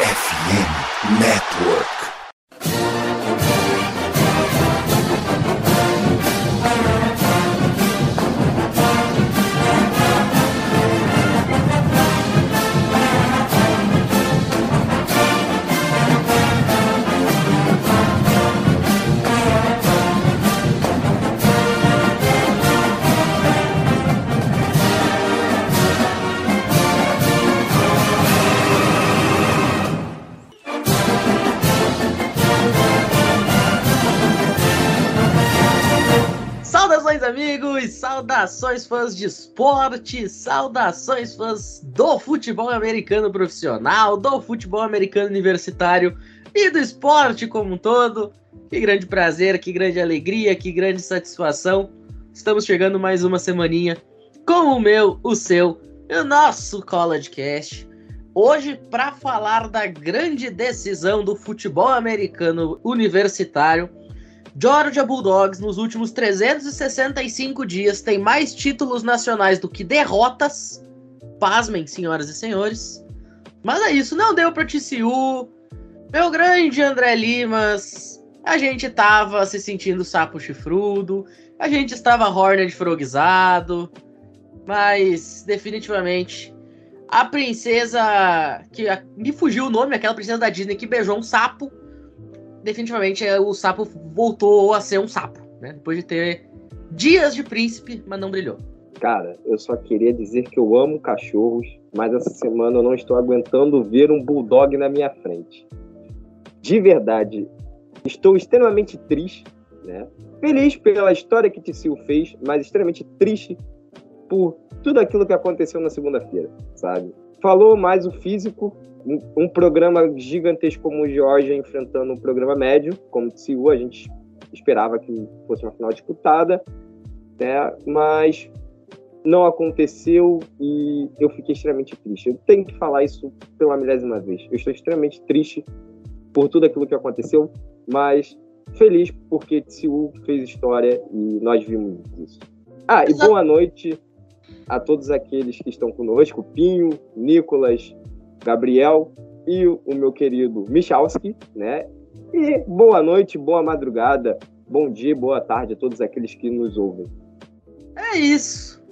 FM Network. Saudações, fãs de esporte! Saudações, fãs do futebol americano profissional, do futebol americano universitário e do esporte como um todo. Que grande prazer, que grande alegria, que grande satisfação. Estamos chegando mais uma semaninha com o meu, o seu e o nosso College Cast. Hoje, para falar da grande decisão do futebol americano universitário, Georgia Bulldogs, nos últimos 365 dias, tem mais títulos nacionais do que derrotas. Pasmem, senhoras e senhores. Mas é isso, não deu para TCU. Meu grande André Limas. A gente tava se sentindo sapo chifrudo. A gente estava Hornet frogizado. Mas, definitivamente, a princesa que me fugiu o nome, aquela princesa da Disney que beijou um sapo, definitivamente é, o sapo voltou a ser um sapo, né? Depois de ter dias de príncipe, mas não brilhou. Cara, eu só queria dizer que eu amo cachorros, mas essa semana eu não estou aguentando ver um bulldog na minha frente. De verdade, estou extremamente triste, né? Feliz pela história que TCU fez, mas extremamente triste por tudo aquilo que aconteceu na segunda-feira, sabe? Falou mais o físico, um, programa gigantesco como o Georgia enfrentando um programa médio, como o TCU, a gente esperava que fosse uma final disputada, né? Mas não aconteceu e eu fiquei extremamente triste. Eu tenho que falar isso pela milésima vez. Eu estou extremamente triste por tudo aquilo que aconteceu, mas feliz porque TCU fez história e nós vimos isso. Ah, e boa noite a todos aqueles que estão conosco, Pinho, Nicolas, Gabriel e o meu querido Michalski, né? E boa noite, boa madrugada, bom dia, boa tarde a todos aqueles que nos ouvem. É isso.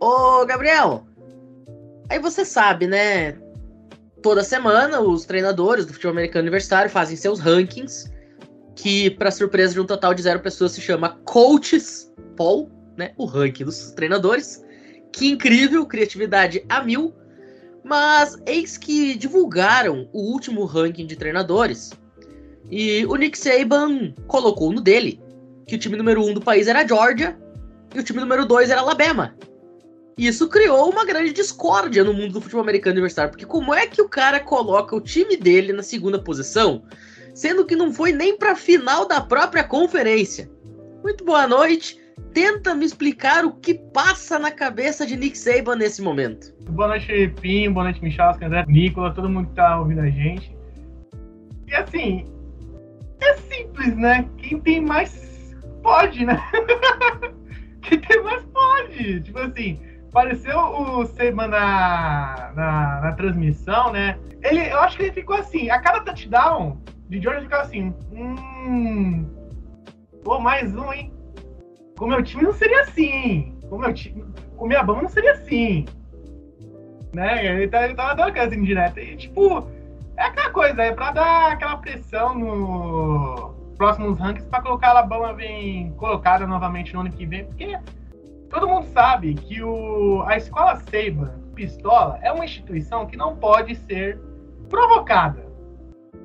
Ô, Gabriel, aí você sabe, né? Toda semana os treinadores do futebol americano universitário fazem seus rankings, que, para surpresa de um total de zero pessoas, se chama Coaches Poll, né? O ranking dos treinadores. Que incrível, criatividade a mil. Mas eis que divulgaram o último ranking de treinadores. E o Nick Saban colocou no dele que o time número um do país era a Georgia e o time número dois era a Alabama. Isso criou uma grande discórdia no mundo do futebol americano universitário, porque como é que o cara coloca o time dele na segunda posição, sendo que não foi nem para a final da própria conferência? Muito boa noite. Tenta me explicar o que passa na cabeça de Nick Saban nesse momento. Boa noite, Pinho. Boa noite, Michalski, André, Nicolas, todo mundo que tá ouvindo a gente. E assim, é simples, né? Quem tem mais pode, né? Quem tem mais pode. Tipo assim, apareceu o Saban na, na, na, transmissão, né? Ele, eu acho que ele ficou assim, a cada touchdown de George ficava assim, hum. Pô, mais um, hein? Com meu time não seria assim. Com meu time. Com minha banda não seria assim. Né? Ele, tá, ele tava dando aquelas indiretas. E, tipo, é aquela coisa, é pra dar aquela pressão no próximos rankings pra colocar a Alabama bem colocada novamente no ano que vem, porque todo mundo sabe que o, a escola Seiba Pistola é uma instituição que não pode ser provocada.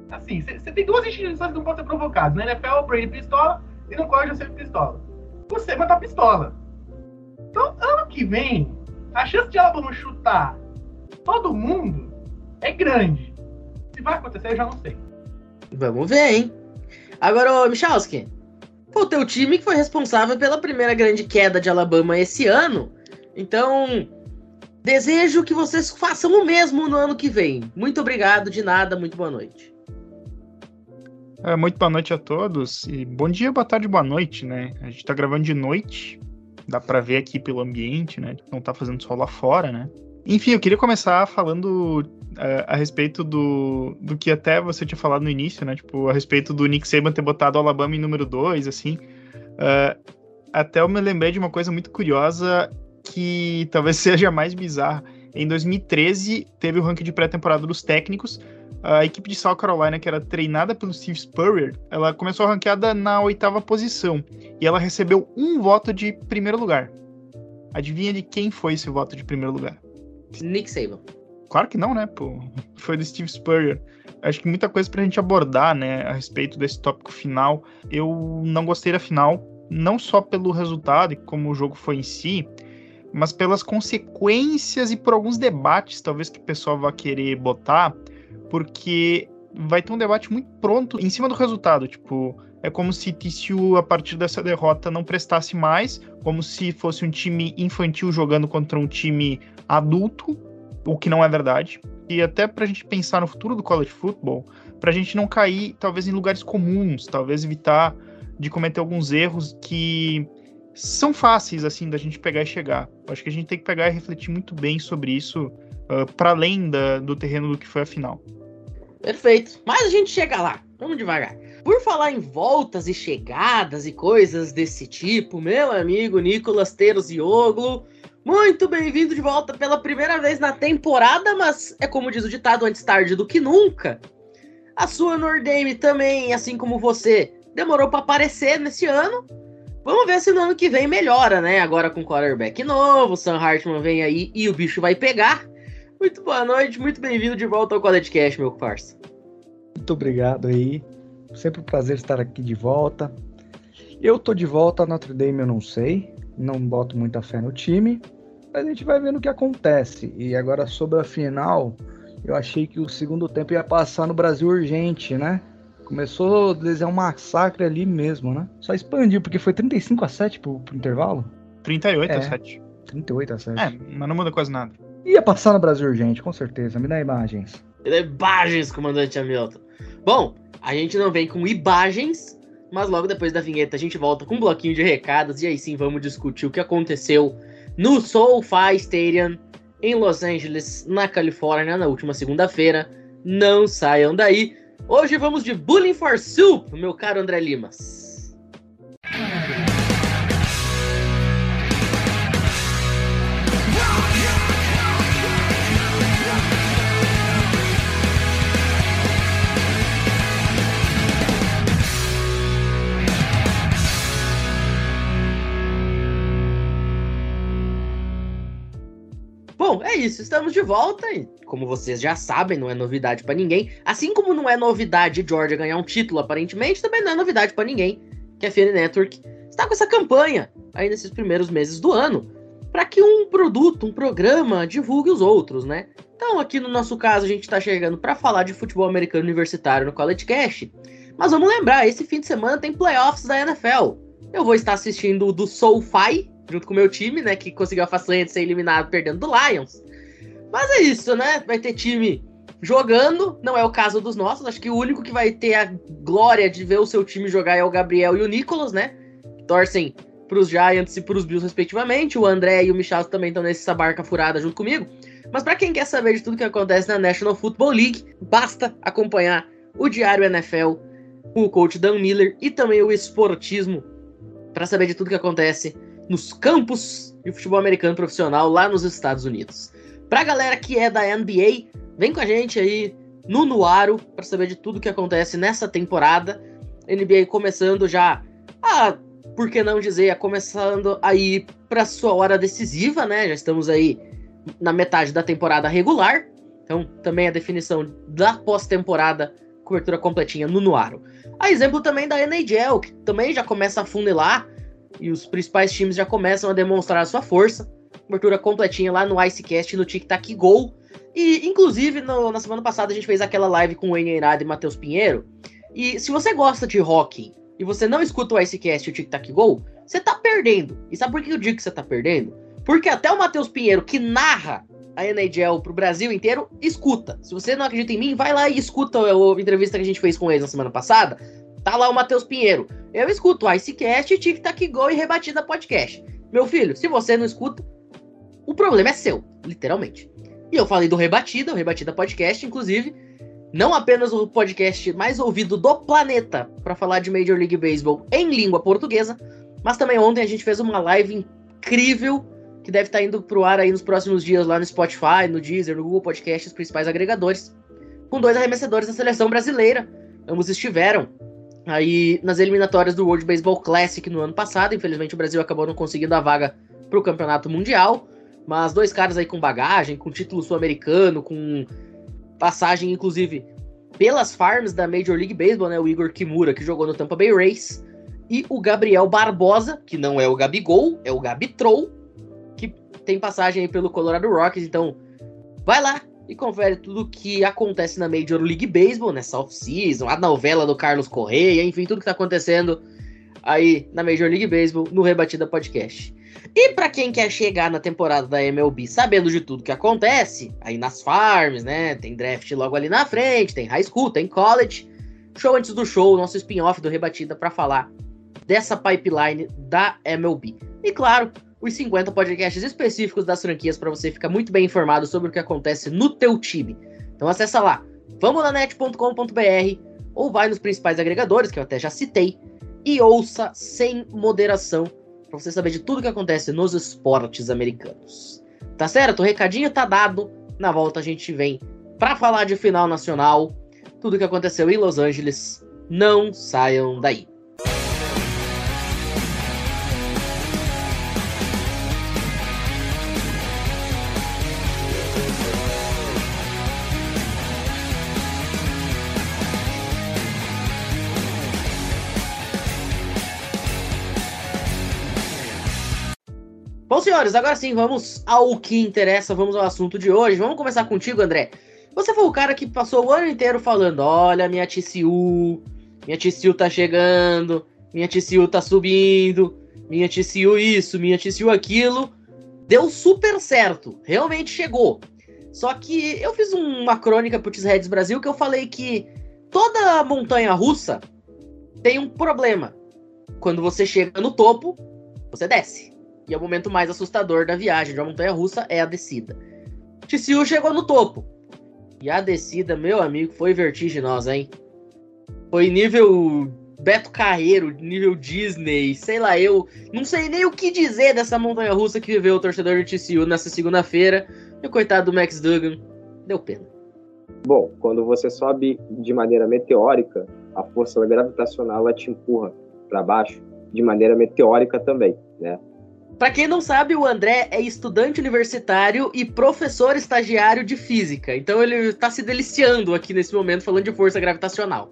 Assim, você tem duas instituições que não podem ser provocadas. Na NFL, o Brady Pistola e no college, o Seiba Pistola. O Seiba tá pistola. Então, ano que vem, a chance de Alabama chutar todo mundo é grande. Se vai acontecer, eu já não sei. Vamos ver, hein? Agora, Michalski, o teu time que foi responsável pela primeira grande queda de Alabama esse ano. Então, desejo que vocês façam o mesmo no ano que vem. Muito obrigado, de nada, muito boa noite. É, muito boa noite a todos. E bom dia, boa tarde, boa noite, né? A gente tá gravando de noite. Dá pra ver aqui pelo ambiente, né? Não tá fazendo sol lá fora, né? Enfim, eu queria começar falando uh, a respeito do, do que até você tinha falado no início, né? Tipo, a respeito do Nick Saban ter botado o Alabama em número 2, assim. Uh, até eu me lembrei de uma coisa muito curiosa que talvez seja mais bizarra. Em 2013, teve o ranking de pré-temporada dos técnicos. A equipe de South Carolina, que era treinada pelo Steve Spurrier, ela começou a ranqueada na oitava posição. E ela recebeu um voto de primeiro lugar. Adivinha de quem foi esse voto de primeiro lugar? Nick Saban. Claro que não, né? Pô, foi do Steve Spurrier. Acho que muita coisa pra gente abordar, né, a respeito desse tópico final. Eu não gostei da final, não só pelo resultado e como o jogo foi em si, mas pelas consequências e por alguns debates, talvez, que o pessoal vá querer botar, porque vai ter um debate muito pronto em cima do resultado. Tipo, é como se TCU, a partir dessa derrota, não prestasse mais, como se fosse um time infantil jogando contra um time adulto, o que não é verdade. E até para a gente pensar no futuro do college football, para a gente não cair, talvez, em lugares comuns, talvez evitar de cometer alguns erros que são fáceis, assim, da gente pegar e chegar. Acho que a gente tem que pegar e refletir muito bem sobre isso, uh, ah, para além da, do terreno do que foi a final. Perfeito. Mas a gente chega lá. Vamos devagar. Por falar em voltas e chegadas e coisas desse tipo, meu amigo Nicolas Teros Ioglu, muito bem-vindo de volta pela primeira vez na temporada, mas é como diz o ditado, antes tarde do que nunca. A sua Nordame também, assim como você, demorou para aparecer nesse ano, Vamos ver se no ano que vem melhora, né? Agora com quarterback novo, Sam Hartman vem aí e o bicho vai pegar. Muito boa noite, muito bem-vindo de volta ao Cash, meu parça. Muito obrigado aí. Sempre um prazer estar aqui de volta. Eu tô de volta, Notre Dame eu não sei, não boto muita fé no time, mas a gente vai vendo o que acontece. E agora sobre a final, eu achei que o segundo tempo ia passar no Brasil urgente, né? Começou a desenhar um massacre ali mesmo, né? Só expandiu, porque foi 35 a 7 pro, pro intervalo? 38 é, a 7. 38 a 7. É, mas não muda quase nada. Ia passar no Brasil urgente, com certeza. Me dá imagens. Me dá imagens, comandante Hamilton. Bom, a gente não vem com imagens, mas logo depois da vinheta a gente volta com um bloquinho de recados e aí sim vamos discutir o que aconteceu no SoFi Stadium em Los Angeles, na Califórnia, na última segunda-feira. Não saiam daí. Hoje vamos de Bullying for Soup, meu caro André Limas. Isso, estamos de volta e, como vocês já sabem, não é novidade para ninguém. Assim como não é novidade Georgia ganhar um título, aparentemente, também não é novidade para ninguém que a FN Network está com essa campanha aí nesses primeiros meses do ano para que um produto, um programa divulgue os outros, né? Então, aqui no nosso caso, a gente está chegando para falar de futebol americano universitário no College Cash. Mas vamos lembrar, esse fim de semana tem playoffs da NFL. Eu vou estar assistindo o do SoFi, junto com o meu time, né? Que conseguiu a façanha de ser eliminado perdendo do Lions. Mas é isso, né? Vai ter time jogando, não é o caso dos nossos. Acho que o único que vai ter a glória de ver o seu time jogar é o Gabriel e o Nicolas, né? Torcem pros Giants e pros Bills, respectivamente. O André e o Michal também estão nessa barca furada junto comigo. Mas para quem quer saber de tudo que acontece na National Football League, basta acompanhar o Diário NFL, o coach Dan Miller e também o Esportismo para saber de tudo que acontece nos campos de futebol americano profissional lá nos Estados Unidos. Pra galera que é da NBA, vem com a gente aí no Nuaro para saber de tudo que acontece nessa temporada. NBA começando já a, por que não dizer, começando aí para sua hora decisiva, né? Já estamos aí na metade da temporada regular. Então, também a definição da pós-temporada, cobertura completinha no Nuaro. A exemplo também da NHL, que também já começa a funilar e os principais times já começam a demonstrar a sua força. Cobertura completinha lá no Icecast no Tic Tac Gol. E, inclusive, no, na semana passada a gente fez aquela live com o Wayne Eirado e Matheus Pinheiro. E se você gosta de hockey e você não escuta o Icecast e o Tic Tac Gol, você tá perdendo. E sabe por que eu digo que você tá perdendo? Porque até o Matheus Pinheiro, que narra a NHL pro Brasil inteiro, escuta. Se você não acredita em mim, vai lá e escuta a, entrevista que a gente fez com eles na semana passada. Tá lá o Matheus Pinheiro. Eu escuto Icecast, Tic Tac Go e Rebatida Podcast. Meu filho, se você não escuta, o problema é seu, literalmente. E eu falei do Rebatida, o Rebatida Podcast, inclusive, não apenas o podcast mais ouvido do planeta para falar de Major League Baseball em língua portuguesa, mas também ontem a gente fez uma live incrível que deve estar tá indo pro ar aí nos próximos dias lá no Spotify, no Deezer, no Google Podcast, os principais agregadores, com dois arremessadores da seleção brasileira. Ambos estiveram aí nas eliminatórias do World Baseball Classic no ano passado. Infelizmente o Brasil acabou não conseguindo a vaga para o Campeonato Mundial, mas dois caras aí com bagagem, com título sul-americano, com passagem inclusive pelas farms da Major League Baseball, né? O Igor Kimura, que jogou no Tampa Bay Rays, e o Gabriel Barbosa, que não é o Gabigol, é o Gabitrol, que tem passagem aí pelo Colorado Rockies. Então, vai lá e confere tudo que acontece na Major League Baseball nessa off-season, a novela do Carlos Correia, enfim, tudo que tá acontecendo aí na Major League Baseball no Rebatida Podcast. E para quem quer chegar na temporada da MLB sabendo de tudo que acontece, aí nas farms, né? Tem draft logo ali na frente, tem high school, tem college. Show antes do show, nosso spin-off do Rebatida para falar dessa pipeline da MLB. E claro, os 50 podcasts específicos das franquias para você ficar muito bem informado sobre o que acontece no teu time. Então acessa lá, vamonanet.com.br ou vai nos principais agregadores, que eu até já citei, e ouça sem moderação para você saber de tudo que acontece nos esportes americanos. Tá certo? O recadinho tá dado. Na volta a gente vem para falar de final nacional, tudo que aconteceu em Los Angeles. Não saiam daí. Senhores, agora sim, vamos ao que interessa, vamos ao assunto de hoje. Vamos começar contigo, André. Você foi o cara que passou o ano inteiro falando: olha, minha TCU, minha TCU tá chegando, minha TCU tá subindo, minha TCU isso, minha TCU aquilo. Deu super certo, realmente chegou. Só que eu fiz uma crônica pro T-Reds Brasil que eu falei que toda montanha russa tem um problema. Quando você chega no topo, você desce. E é o momento mais assustador da viagem de uma montanha russa é a descida. TCU chegou no topo. E a descida, meu amigo, foi vertiginosa, hein? Foi nível Beto Carreiro, nível Disney, sei lá, eu não sei nem o que dizer dessa montanha russa que viveu o torcedor de TCU nessa segunda-feira. E o coitado do Max Duggan deu pena. Bom, quando você sobe de maneira meteórica, a força gravitacional te empurra para baixo de maneira meteórica também, né? Para quem não sabe, o André é estudante universitário e professor estagiário de física. Então ele está se deliciando aqui nesse momento falando de força gravitacional.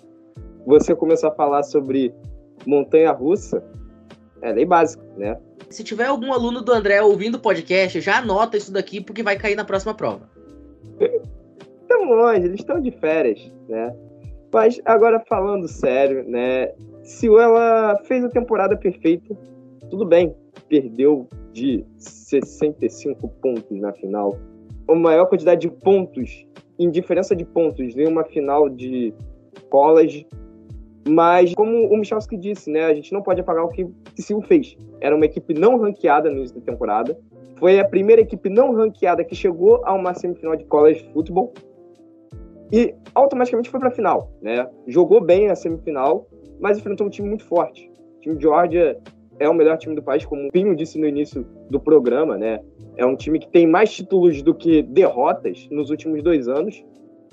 Você começou a falar sobre montanha russa, é bem básico, né? Se tiver algum aluno do André ouvindo o podcast, já anota isso daqui porque vai cair na próxima prova. Estão longe, eles estão de férias, né? Mas agora falando sério, né? Se ela fez a temporada perfeita, tudo bem, perdeu de 65 pontos na final. A maior quantidade de pontos, em diferença de pontos, em uma final de college. Mas, como o Michalski disse, né, a gente não pode apagar o que o TCU fez. Era uma equipe não ranqueada no início da temporada. Foi a primeira equipe não ranqueada que chegou a uma semifinal de college football. E automaticamente foi para a final. Né? Jogou bem a semifinal, mas enfrentou um time muito forte. O time de Georgia é o melhor time do país, como o Pinho disse no início do programa, né? É um time que tem mais títulos do que derrotas nos últimos dois anos.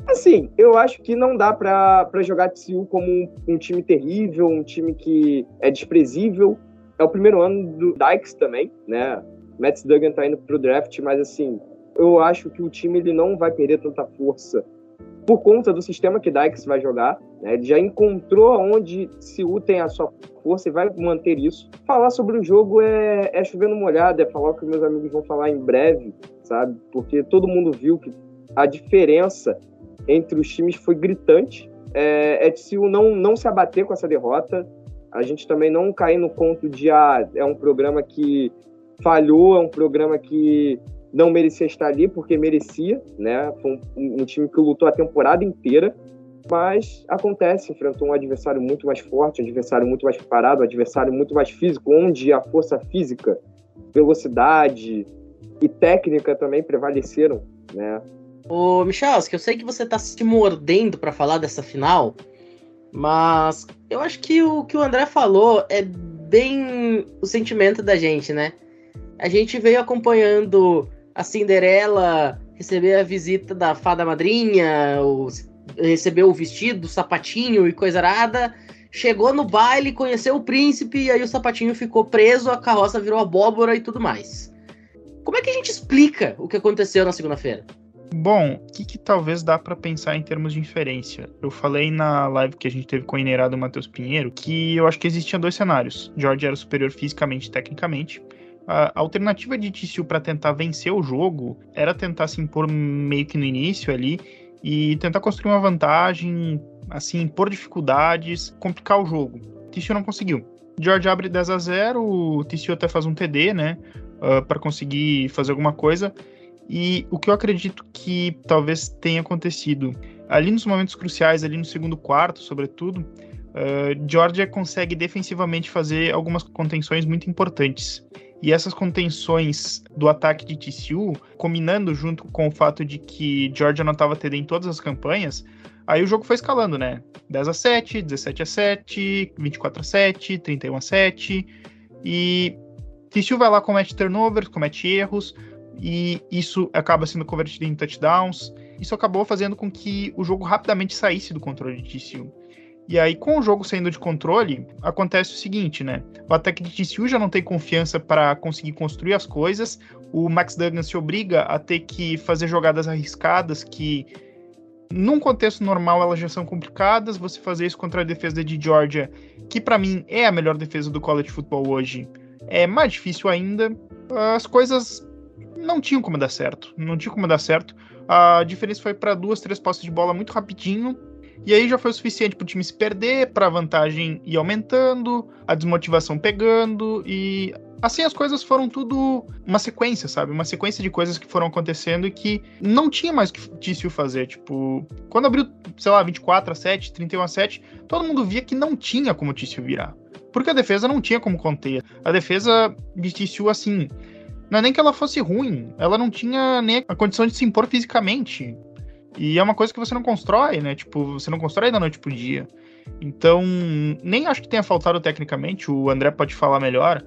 Assim, eu acho que não dá para jogar TCU como um, um, time terrível, um time que é desprezível. É o primeiro ano do Dykes também, né? Matt Duggan tá indo pro draft, mas assim, eu acho que o time ele não vai perder tanta força por conta do sistema que Dykes vai jogar. Né? Ele já encontrou onde Siu tem a sua força e vai manter isso. Falar sobre o jogo é, é chover no molhado, é falar o que meus amigos vão falar em breve, sabe? Porque todo mundo viu que a diferença entre os times foi gritante. É, é de Siu não, não se abater com essa derrota. A gente também não cair no conto de ah, é um programa que falhou, é um programa que não merecia estar ali porque merecia, né? Foi um, um, time que lutou a temporada inteira, mas acontece, enfrentou um adversário muito mais forte, um adversário muito mais preparado, um adversário muito mais físico, onde a força física, velocidade e técnica também prevaleceram né? Ô, Michel, eu sei que você tá se mordendo para falar dessa final, mas eu acho que o que o André falou é bem o sentimento da gente, né? A gente veio acompanhando a Cinderela receber a visita da fada madrinha, o, recebeu o vestido, o sapatinho e coisa arada. Chegou no baile, conheceu o príncipe, e aí o sapatinho ficou preso, a carroça virou abóbora e tudo mais. Como é que a gente explica o que aconteceu na segunda-feira? Bom, o que, que, talvez dá para pensar em termos de inferência? Eu falei na live que a gente teve com o Inerado Matheus Pinheiro que eu acho que existiam dois cenários. George era superior fisicamente e tecnicamente. A alternativa de TCU para tentar vencer o jogo era tentar se impor meio que no início ali e tentar construir uma vantagem, assim, impor dificuldades, complicar o jogo. TCU não conseguiu. George abre 10 a 0, o TCU até faz um TD, né, uh, para conseguir fazer alguma coisa. E o que eu acredito que talvez tenha acontecido ali nos momentos cruciais, ali no segundo quarto, sobretudo, uh, Georgia consegue defensivamente fazer algumas contenções muito importantes. E essas contenções do ataque de TCU, combinando junto com o fato de que Georgia não estava tendo em todas as campanhas, aí o jogo foi escalando, né? 10 a 7, 17 a 7, 24 a 7, 31 a 7. E TCU vai lá, comete turnovers, comete erros, e isso acaba sendo convertido em touchdowns. Isso acabou fazendo com que o jogo rapidamente saísse do controle de TCU. E aí, com o jogo saindo de controle, acontece o seguinte, né? O ataque de TCU já não tem confiança para conseguir construir as coisas. O Max Duggan se obriga a ter que fazer jogadas arriscadas que, num contexto normal, elas já são complicadas. Você fazer isso contra a defesa de Georgia, que para mim é a melhor defesa do college football hoje, é mais difícil ainda. As coisas não tinham como dar certo. Não tinha como dar certo. A diferença foi para duas, três postes de bola muito rapidinho. E aí já foi o suficiente para o time se perder, para a vantagem ir aumentando, a desmotivação pegando e assim as coisas foram tudo uma sequência, sabe? Uma sequência de coisas que foram acontecendo e que não tinha mais o que Tício fazer. Tipo, quando abriu, sei lá, 24 a 7, 31 a 7, todo mundo via que não tinha como Tício virar. Porque a defesa não tinha como conter. A defesa de Tício, assim, não é nem que ela fosse ruim, ela não tinha nem a condição de se impor fisicamente. E é uma coisa que você não constrói, né? Tipo, você não constrói da noite pro dia. Então, nem acho que tenha faltado tecnicamente, o André pode falar melhor,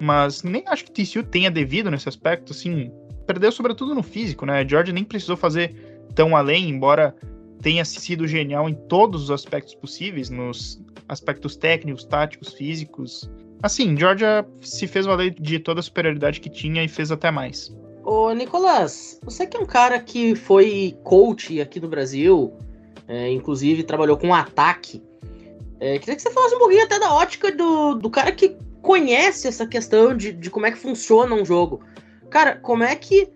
mas nem acho que TCU tenha devido nesse aspecto, assim, perdeu sobretudo no físico, né? George nem precisou fazer tão além, embora tenha sido genial em todos os aspectos possíveis, nos aspectos técnicos, táticos, físicos. Assim, Georgia se fez valer de toda a superioridade que tinha e fez até mais. Ô, Nicolas, você que é um cara que foi coach aqui no Brasil, é, inclusive trabalhou com ataque, é, queria que você falasse um pouquinho até da ótica do, do cara que conhece essa questão de, de como é que funciona um jogo. Cara, como é que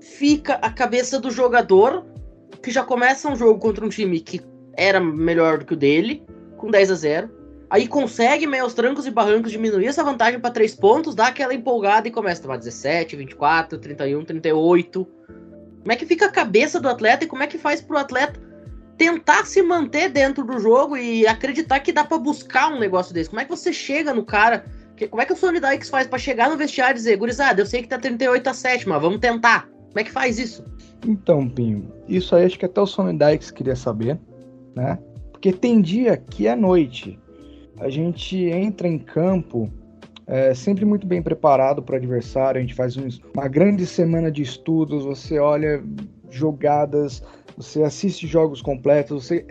fica a cabeça do jogador que já começa um jogo contra um time que era melhor do que o dele, com 10 a 0 Aí consegue, meio aos trancos e barrancos, diminuir essa vantagem para três pontos, dá aquela empolgada e começa a tomar 17, 24, 31, 38. Como é que fica a cabeça do atleta e como é que faz pro atleta tentar se manter dentro do jogo e acreditar que dá para buscar um negócio desse? Como é que você chega no cara? Como é que o Sony Dykes faz para chegar no vestiário e dizer, gurizada, eu sei que tá 38 a 7, mas vamos tentar. Como é que faz isso? Então, Pinho, isso aí acho que até o Sony Dykes queria saber, né? Porque tem dia que é noite a gente entra em campo é, sempre muito bem preparado para o adversário, a gente faz um, uma grande semana de estudos, você olha jogadas, você assiste jogos completos, você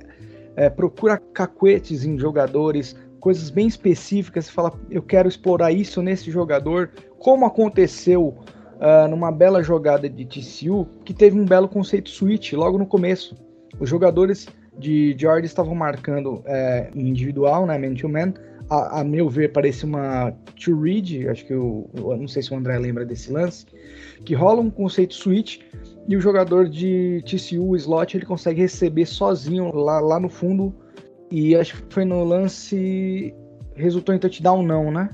é, procura cacuetes em jogadores, coisas bem específicas, você fala, eu quero explorar isso nesse jogador, como aconteceu uh, numa bela jogada de TCU, que teve um belo conceito switch logo no começo. Os jogadores de Jordan estavam marcando é, individual, né, man to man. A, a, meu ver, parece uma to read, acho que eu, eu, não sei se o André lembra desse lance, que rola um conceito switch e o jogador de TCU, o slot, ele consegue receber sozinho lá, lá no fundo e acho que foi no lance resultou em touchdown não, né?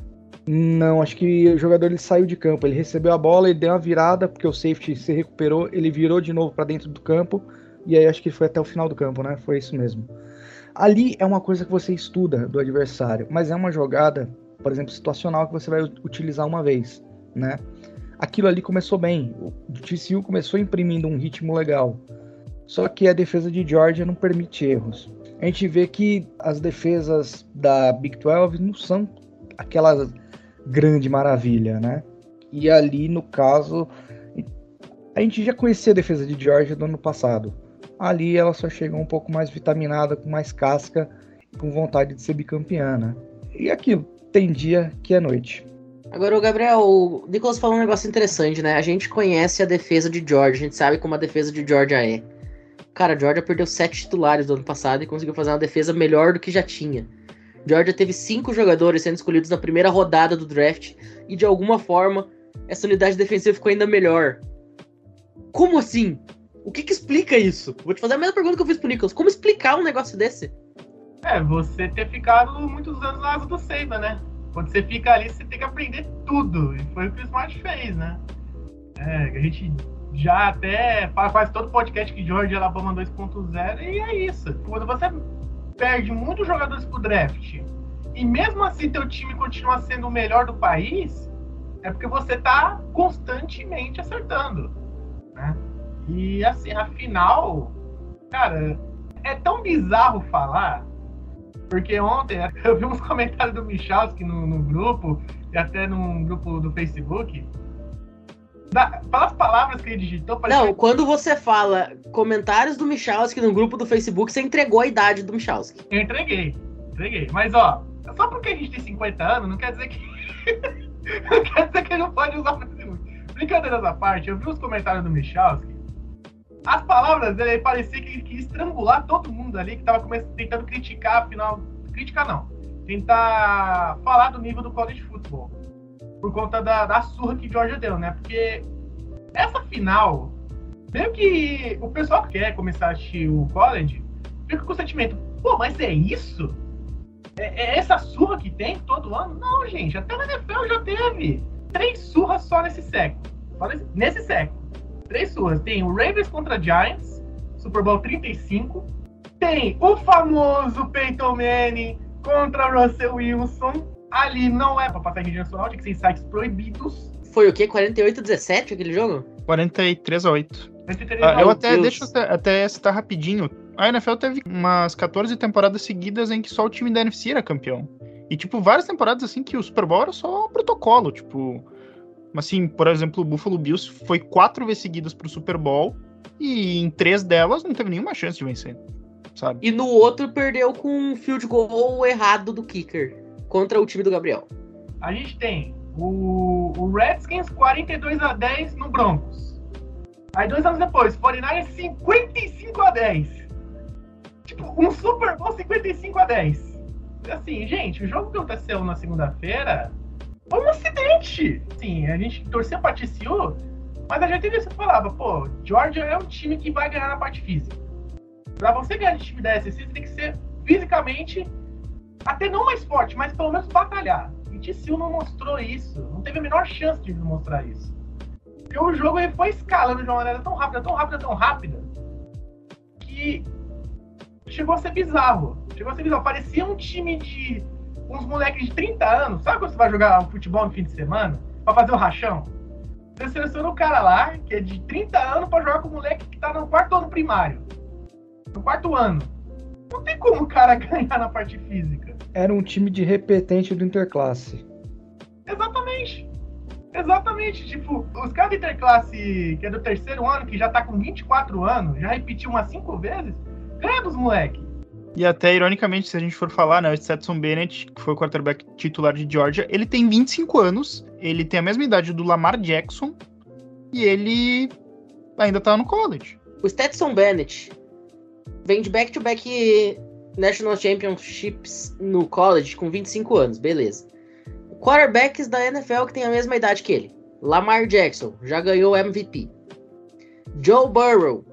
Não, acho que o jogador ele saiu de campo, ele recebeu a bola, ele deu uma virada porque o safety se recuperou, ele virou de novo para dentro do campo e aí acho que foi até o final do campo, né? Foi isso mesmo. Ali é uma coisa que você estuda do adversário, mas é uma jogada, por exemplo, situacional que você vai utilizar uma vez, né? aquilo ali começou bem. O TCU começou imprimindo um ritmo legal. Só que a defesa de Georgia não permite erros. A gente vê que as defesas da Big 12 não são aquela grande maravilha, né? E ali, no caso, a gente já conhecia a defesa de Georgia do ano passado. Ali ela só chegou um pouco mais vitaminada, com mais casca com vontade de ser bicampeã, né? E aquilo, tem dia que é noite. Agora, o Gabriel, o Nicolas falou um negócio interessante, né? A gente conhece a defesa de Georgia, a gente sabe como a defesa de Georgia é. Cara, Georgia perdeu sete titulares do ano passado e conseguiu fazer uma defesa melhor do que já tinha. Georgia teve cinco jogadores sendo escolhidos na primeira rodada do draft e de alguma forma essa unidade defensiva ficou ainda melhor. Como assim? O que que explica isso? Vou te fazer a mesma pergunta que eu fiz pro Nicolas. Como explicar um negócio desse? É, você ter ficado muitos anos na asa do Seiba, né? Quando você fica ali, você tem que aprender tudo. E foi o que o Smart fez, né? É, a gente já até faz quase todo podcast que George Alabama 2.0 e é isso. Quando você perde muitos jogadores pro draft e mesmo assim teu time continua sendo o melhor do país, é porque você tá constantemente acertando, né? E assim, afinal, cara, é tão bizarro falar, porque ontem eu vi uns comentários do Michalski no, no grupo e até num grupo do Facebook da, pelas palavras que ele digitou. Não, quando você fala comentários do Michalski no grupo do Facebook, você entregou a idade do Michalski. Eu entreguei, entreguei. Mas, ó, só porque a gente tem 50 anos, não quer dizer que. não quer dizer que ele não pode usar Facebook. Brincadeiras à parte, eu vi os comentários do Michalski. As palavras dele parecia que ele queria estrangular todo mundo ali que tava tentando criticar, afinal. Criticar não. Tentar falar do nível do college football por conta da, da surra que Georgia deu, né? Porque essa final, meio que o pessoal que quer começar a assistir o college fica com o sentimento, pô, mas é isso? É, é essa surra que tem todo ano? Não, gente, até na NFL já teve três surras só nesse século. Só nesse, nesse século. Três surras. Tem o Ravens contra Giants, Super Bowl 35. Tem o famoso Peyton Manning contra Russell Wilson ali não é pra passar em nacional, tinha que ser em sites proibidos. Foi o quê? 48 a 17 aquele jogo? 43 a 8. 43 a 8. eu até Deus. deixo até, até citar rapidinho. A NFL teve umas 14 temporadas seguidas em que só o time da NFC era campeão. E, tipo, várias temporadas assim que o Super Bowl era só protocolo. Tipo, assim, por exemplo, o Buffalo Bills foi quatro vezes seguidas pro Super Bowl e em três delas não teve nenhuma chance de vencer. Sabe? E no outro perdeu com um field goal errado do kicker contra o time do Gabriel. A gente tem o, o Redskins 42 a 10 no Broncos. Aí dois anos depois, 49ers 55 a 10. Tipo, um Super Bowl 55 a 10. Assim, gente, o jogo que aconteceu na segunda-feira foi um acidente. Sim, a gente torceu pra TCU, mas a gente você falava, pô, Georgia é um time que vai ganhar na parte física. Pra você ganhar de time da SEC, você tem que ser fisicamente até não mais forte, mas pelo menos batalhar. E TCU não mostrou isso. Não teve a menor chance de mostrar isso. Porque o jogo ele foi escalando de uma maneira tão rápida, tão rápida, tão rápida, que chegou a ser bizarro. Chegou a ser bizarro. Parecia um time de uns moleques de 30 anos. Sabe quando você vai jogar futebol no fim de semana? Pra fazer o rachão? Você seleciona o cara lá, que é de 30 anos, pra jogar com o moleque que tá no quarto ano primário. No quarto ano. Não tem como o cara ganhar na parte física. Era um time de repetente do Interclasse. Exatamente. Exatamente. Tipo, os caras do Interclasse, que é do terceiro ano, que já tá com 24 anos, já repetiu umas cinco vezes, ganha dos moleques. E até, ironicamente, se a gente for falar, né, o Stetson Bennett, que foi o quarterback titular de Georgia, ele tem 25 anos, ele tem a mesma idade do Lamar Jackson, e ele ainda tá no college. O Stetson Bennett vem de back-to-back National Championships no college com 25 anos, beleza. Quarterbacks da NFL que tem a mesma idade que ele. Lamar Jackson já ganhou MVP. Joe Burrow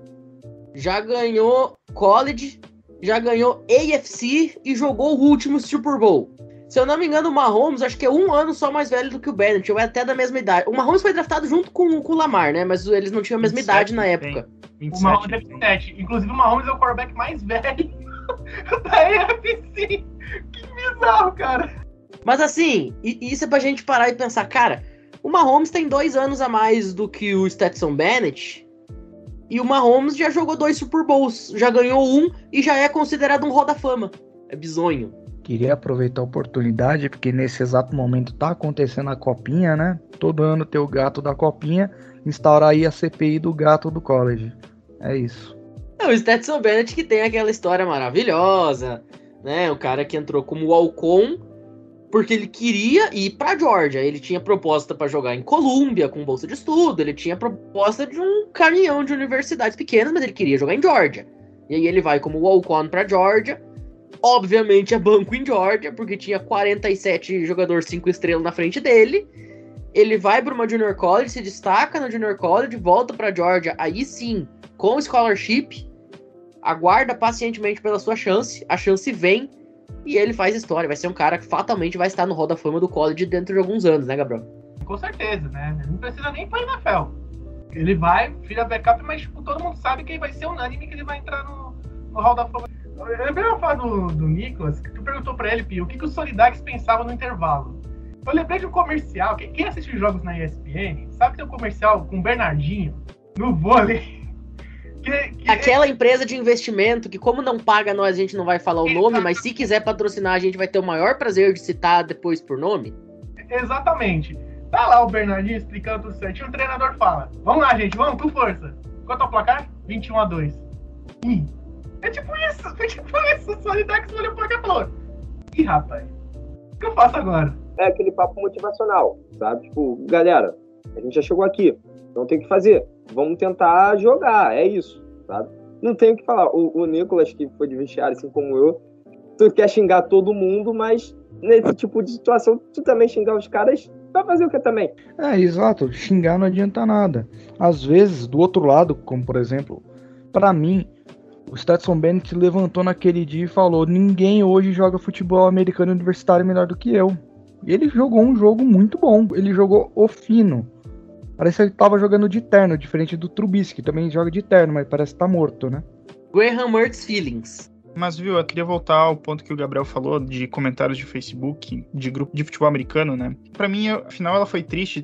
já ganhou college, já ganhou AFC e jogou o último Super Bowl. Se eu não me engano, o Mahomes acho que é um ano só mais velho do que o Bennett, ou é até da mesma idade. O Mahomes foi draftado junto com, com o Lamar, né? Mas eles não tinham a mesma 27, idade na época. 27, o Mahomes é 27. Inclusive, o Mahomes é o quarterback mais velho da AFC. Que bizarro, cara. Mas assim, isso é pra gente parar e pensar, cara, O Mahomes tem dois anos a mais do que o Stetson Bennett. E o Mahomes já jogou dois Super Bowls, já ganhou um e já é considerado um roda-fama. É bizonho. Queria aproveitar a oportunidade, porque nesse exato momento tá acontecendo a copinha, né? Todo ano tem o gato da copinha, instaurar aí a CPI do gato do college. É isso. É o Stetson Bennett que tem aquela história maravilhosa, né? O cara que entrou como Walcon porque ele queria ir para Georgia. Ele tinha proposta para jogar em Colômbia com bolsa de estudo, ele tinha proposta de um caminhão de universidades pequenas, mas ele queria jogar em Georgia. E aí ele vai como walk-on para Georgia. Obviamente é banco em Georgia, porque tinha 47 jogadores 5 estrelas na frente dele. Ele vai para uma Junior College, se destaca no Junior College, volta para Georgia, aí sim, com scholarship, aguarda pacientemente pela sua chance, a chance vem, e ele faz história. Vai ser um cara que fatalmente vai estar no Hall da Fama do college dentro de alguns anos, né, Gabriel? Com certeza, né? Ele não precisa nem para NFL. Ele vai, filha backup, mas tipo, todo mundo sabe que ele vai ser unânime que ele vai entrar no, no Hall da Fama. Eu lembrei uma fala do, do Nicolas, que tu perguntou pra ele, Pio, o que, que o Solidax pensava no intervalo. Eu lembrei de um comercial, quem assiste jogos na ESPN, sabe que tem um comercial com o Bernardinho no vôlei que, que Aquela é... empresa de investimento que, como não paga nós, a gente não vai falar o nome, mas se quiser patrocinar, a gente vai ter o maior prazer de citar depois por nome. Exatamente. Tá lá o Bernardinho explicando tudo certinho. O treinador fala: Vamos lá, gente, vamos, com força. Quanto é o placar? 21 a 2. Ih, é tipo isso, é tipo isso. O Solidax olhou o placar e falou: Ih, rapaz, o que eu faço agora? É aquele papo motivacional, sabe? Tipo, galera, a gente já chegou aqui, não tem o que fazer vamos tentar jogar, é isso, sabe? Não tem o que falar. O, o Nicolas, que foi de vestiário, assim como eu, tu quer xingar todo mundo, mas nesse tipo de situação, tu também xingar os caras, vai fazer o que também? É, exato. Xingar não adianta nada. Às vezes, do outro lado, como por exemplo, para mim, o Stetson Bennett levantou naquele dia e falou: ninguém hoje joga futebol americano universitário melhor do que eu. E ele jogou um jogo muito bom. Ele jogou o fino. Parece que ele tava jogando de terno, diferente do Trubisky, que também joga de terno, mas parece que tá morto, né? Graham Mertz Feelings. Mas, viu, eu queria voltar ao ponto que o Gabriel falou de comentários de Facebook, de grupo de futebol americano, né? Para mim, afinal, ela foi triste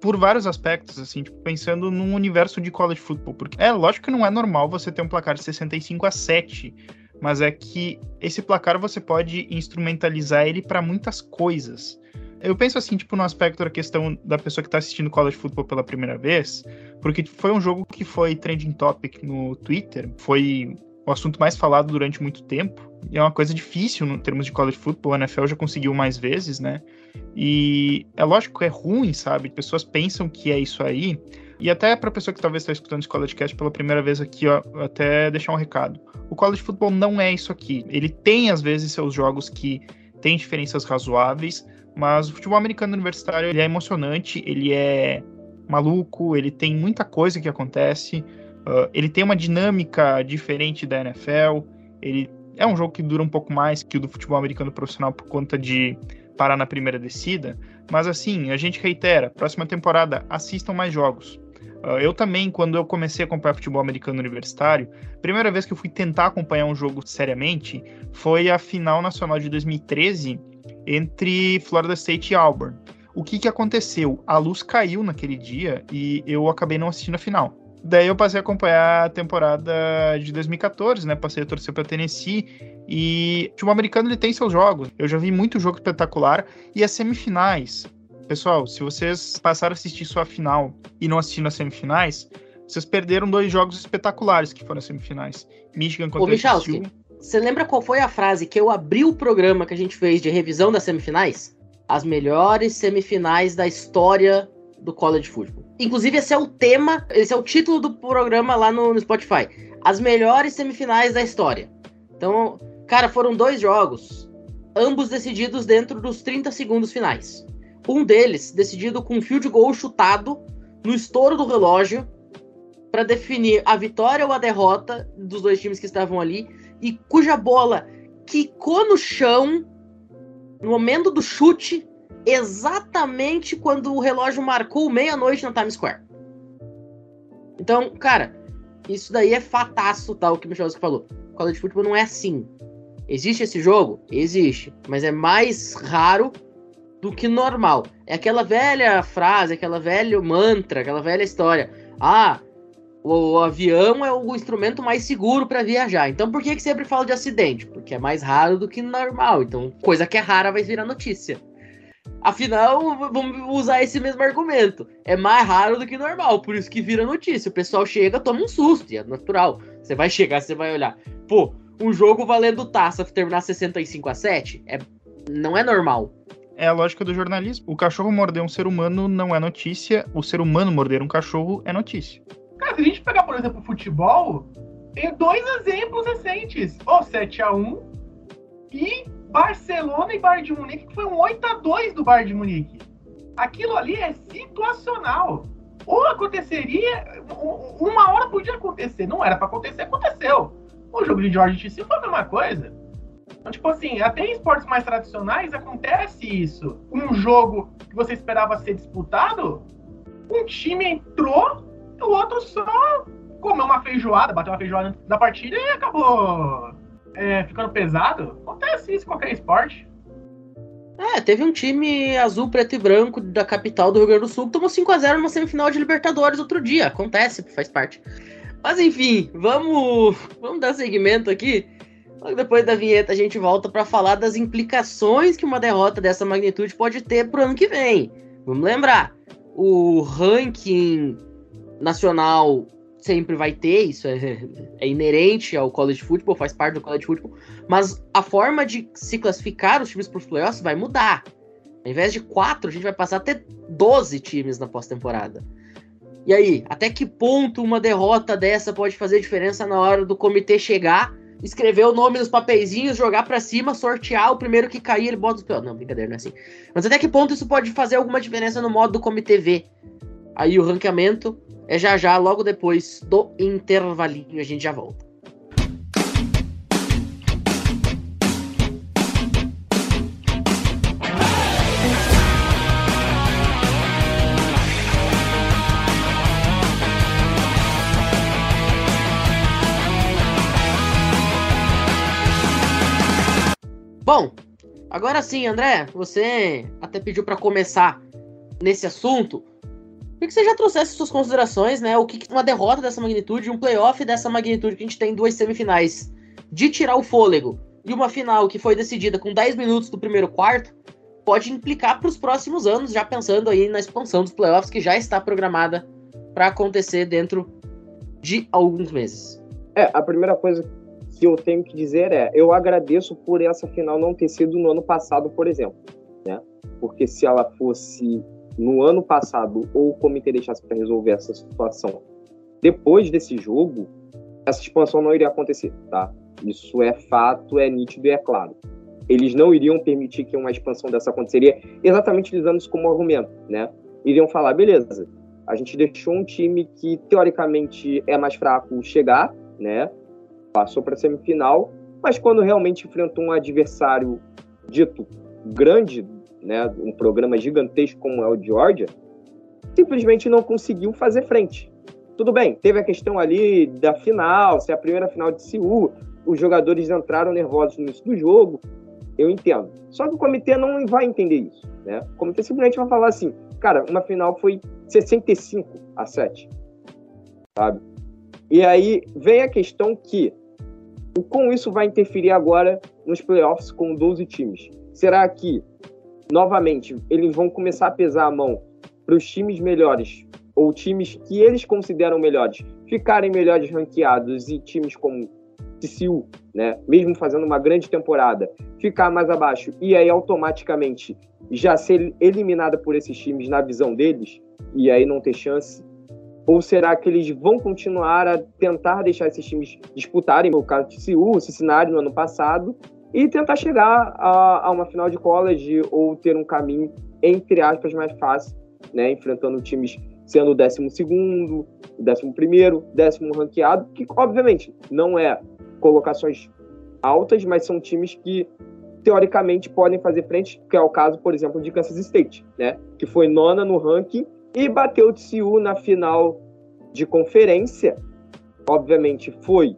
por vários aspectos, assim, tipo, pensando num universo de college football. Porque é lógico que não é normal você ter um placar de 65 a 7, mas é que esse placar você pode instrumentalizar ele para muitas coisas. Eu penso assim, tipo, no aspecto da questão da pessoa que tá assistindo college football pela primeira vez, porque foi um jogo que foi trending topic no Twitter, foi o assunto mais falado durante muito tempo. E é uma coisa difícil em termos de college football, a NFL já conseguiu mais vezes, né? E é lógico que é ruim, sabe? Pessoas pensam que é isso aí. E até para pessoa que talvez está escutando esse College Cast pela primeira vez aqui, ó, até deixar um recado. O college football não é isso aqui. Ele tem às vezes seus jogos que têm diferenças razoáveis, mas o futebol americano universitário ele é emocionante, ele é maluco, ele tem muita coisa que acontece, uh, ele tem uma dinâmica diferente da NFL, ele é um jogo que dura um pouco mais que o do futebol americano profissional por conta de parar na primeira descida, mas assim, a gente reitera, próxima temporada assistam mais jogos. Uh, eu também, quando eu comecei a acompanhar futebol americano universitário, primeira vez que eu fui tentar acompanhar um jogo seriamente foi a final nacional de 2013 entre Florida State e Auburn. O que, que aconteceu? A luz caiu naquele dia e eu acabei não assistindo a final. Daí eu passei a acompanhar a temporada de 2014, né? Passei a torcer para Tennessee e o time americano ele tem seus jogos. Eu já vi muito jogo espetacular e as semifinais. Pessoal, se vocês passaram a assistir sua final e não assistindo as semifinais, vocês perderam dois jogos espetaculares que foram as semifinais. Michigan contra Ô, você lembra qual foi a frase que eu abri o programa que a gente fez de revisão das semifinais? As melhores semifinais da história do college football. Inclusive, esse é o tema, esse é o título do programa lá no, no Spotify. As melhores semifinais da história. Então, cara, foram dois jogos, ambos decididos dentro dos 30 segundos finais. Um deles decidido com um field goal chutado no estouro do relógio para definir a vitória ou a derrota dos dois times que estavam ali e cuja bola quicou no chão no momento do chute, exatamente quando o relógio marcou meia-noite na Times Square. Então, cara, isso daí é fataço, tal, tá, o que o Michalski falou. College futebol não é assim. Existe esse jogo? Existe. Mas é mais raro do que normal. É aquela velha frase, aquela velha mantra, aquela velha história. Ah, o, avião é o instrumento mais seguro para viajar. Então por que, que sempre fala de acidente? Porque é mais raro do que normal. Então, coisa que é rara vai virar notícia. Afinal, vamos usar esse mesmo argumento. É mais raro do que normal, por isso que vira notícia. O pessoal chega, toma um susto, e é natural. Você vai chegar, você vai olhar. Pô, um jogo valendo taça terminar 65 a 7 é, não é normal. É a lógica do jornalismo. O cachorro morder um ser humano não é notícia, o ser humano morder um cachorro é notícia. Se a gente pegar, por exemplo, o futebol, tem dois exemplos recentes. O 7x1 e Barcelona e Bayern de Munique, que foi um 8x2 do Bayern de Munique. Aquilo ali é situacional. Ou aconteceria, uma hora podia acontecer, não era para acontecer, aconteceu. O jogo de George TC foi a mesma coisa. Então, tipo assim, até em esportes mais tradicionais acontece isso. Um jogo que você esperava ser disputado, um time entrou, o outro só comeu uma feijoada, bateu uma feijoada na partida e acabou é, ficando pesado. Acontece isso em qualquer esporte. É, teve um time azul, preto e branco da capital do Rio Grande do Sul que tomou 5x0 numa semifinal de Libertadores outro dia. Acontece, faz parte. Mas enfim, vamos, vamos dar seguimento aqui. Depois da vinheta a gente volta para falar das implicações que uma derrota dessa magnitude pode ter pro ano que vem. Vamos lembrar, o ranking nacional sempre vai ter, isso é, é, inerente ao college football, faz parte do college football, mas a forma de se classificar os times para os playoffs vai mudar. Ao invés de quatro, a gente vai passar a ter 12 times na pós-temporada. E aí, até que ponto uma derrota dessa pode fazer diferença na hora do comitê chegar, escrever o nome nos papeizinhos, jogar para cima, sortear o primeiro que cair, ele bota os piores. Não, brincadeira, não é assim. Mas até que ponto isso pode fazer alguma diferença no modo do comitê ver? Aí o ranqueamento é já já, logo depois do intervalinho, a gente já volta. Bom, agora sim, André, você até pediu para começar nesse assunto. Queria que você já trouxesse suas considerações, né? O que uma derrota dessa magnitude, um playoff dessa magnitude que a gente tem duas semifinais, de tirar o fôlego e uma final que foi decidida com 10 minutos do primeiro quarto, pode implicar para os próximos anos, já pensando aí na expansão dos playoffs que já está programada para acontecer dentro de alguns meses. É, a primeira coisa que eu tenho que dizer é, eu agradeço por essa final não ter sido no ano passado, por exemplo, né? Porque se ela fosse no ano passado ou o comitê deixasse para resolver essa situação depois desse jogo, essa expansão não iria acontecer, tá? Isso é fato, é nítido e é claro. Eles não iriam permitir que uma expansão dessa aconteceria, exatamente utilizando isso como argumento, né? Iriam falar, beleza, a gente deixou um time que teoricamente é mais fraco chegar, né? Passou para a semifinal, mas quando realmente enfrentou um adversário dito grande né, um programa gigantesco como é o Georgia, simplesmente não conseguiu fazer frente. Tudo bem, teve a questão ali da final, se é a primeira final de Seul, os jogadores entraram nervosos no início do jogo, eu entendo. Só que o comitê não vai entender isso, né? O comitê simplesmente vai falar assim, cara, uma final foi 65 a 7, sabe? E aí vem a questão que como isso vai interferir agora nos playoffs com 12 times? Será que novamente, eles vão começar a pesar a mão para os times melhores ou times que eles consideram melhores ficarem melhores ranqueados e times como TCU, né, mesmo fazendo uma grande temporada, ficar mais abaixo e aí automaticamente já ser eliminada por esses times na visão deles e aí não ter chance? Ou será que eles vão continuar a tentar deixar esses times disputarem, no caso TCU, Cincinnati no ano passado, e tentar chegar a, a, uma final de college ou ter um caminho, entre aspas, mais fácil, né? Enfrentando times sendo o décimo segundo, décimo primeiro, décimo ranqueado, que obviamente não é colocações altas, mas são times que teoricamente podem fazer frente, que é o caso, por exemplo, de Kansas State, né? Que foi nona no ranking e bateu o TCU na final de conferência. Obviamente foi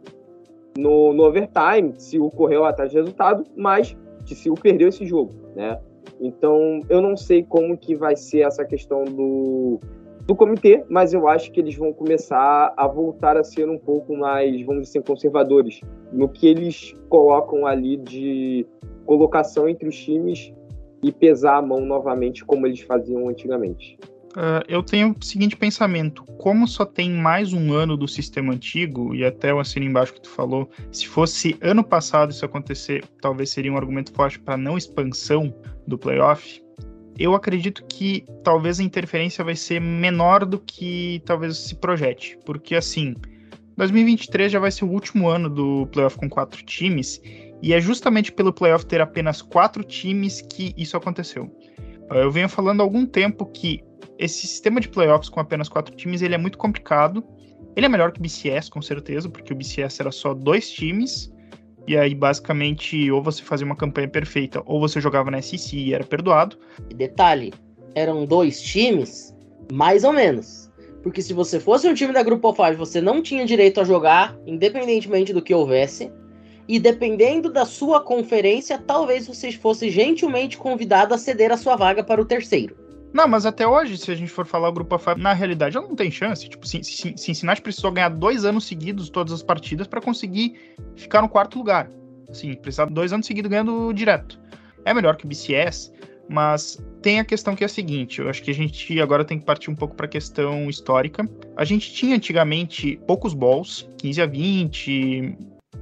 no, no overtime, TCU correu atrás do resultado, mas TCU perdeu esse jogo, né? Então, eu não sei como que vai ser essa questão do, do comitê, mas eu acho que eles vão começar a voltar a ser um pouco mais, vamos dizer assim, conservadores no que eles colocam ali de colocação entre os times e pesar a mão novamente como eles faziam antigamente. Uh, eu tenho o seguinte pensamento: como só tem mais um ano do sistema antigo, e até o assino embaixo que tu falou, se fosse ano passado isso acontecer, talvez seria um argumento forte para não expansão do playoff. Eu acredito que talvez a interferência vai ser menor do que talvez se projete, porque assim, 2023 já vai ser o último ano do playoff com quatro times, e é justamente pelo playoff ter apenas quatro times que isso aconteceu. Eu venho falando há algum tempo que esse sistema de playoffs com apenas quatro times ele é muito complicado. Ele é melhor que o BCS, com certeza, porque o BCS era só dois times. E aí, basicamente, ou você fazia uma campanha perfeita, ou você jogava na SEC e era perdoado. Detalhe: eram dois times, mais ou menos. Porque se você fosse um time da Grupo 5, você não tinha direito a jogar, independentemente do que houvesse. E dependendo da sua conferência, talvez você fosse gentilmente convidado a ceder a sua vaga para o terceiro. Não, mas até hoje, se a gente for falar o Grupo A5, na realidade ela não tem chance. Tipo, Cincinnati precisou ganhar dois anos seguidos todas as partidas para conseguir ficar no quarto lugar. Assim, precisava dois anos seguidos ganhando direto. É melhor que o BCS, mas tem a questão que é a seguinte: eu acho que a gente agora tem que partir um pouco para a questão histórica. A gente tinha antigamente poucos balls, 15 a 20,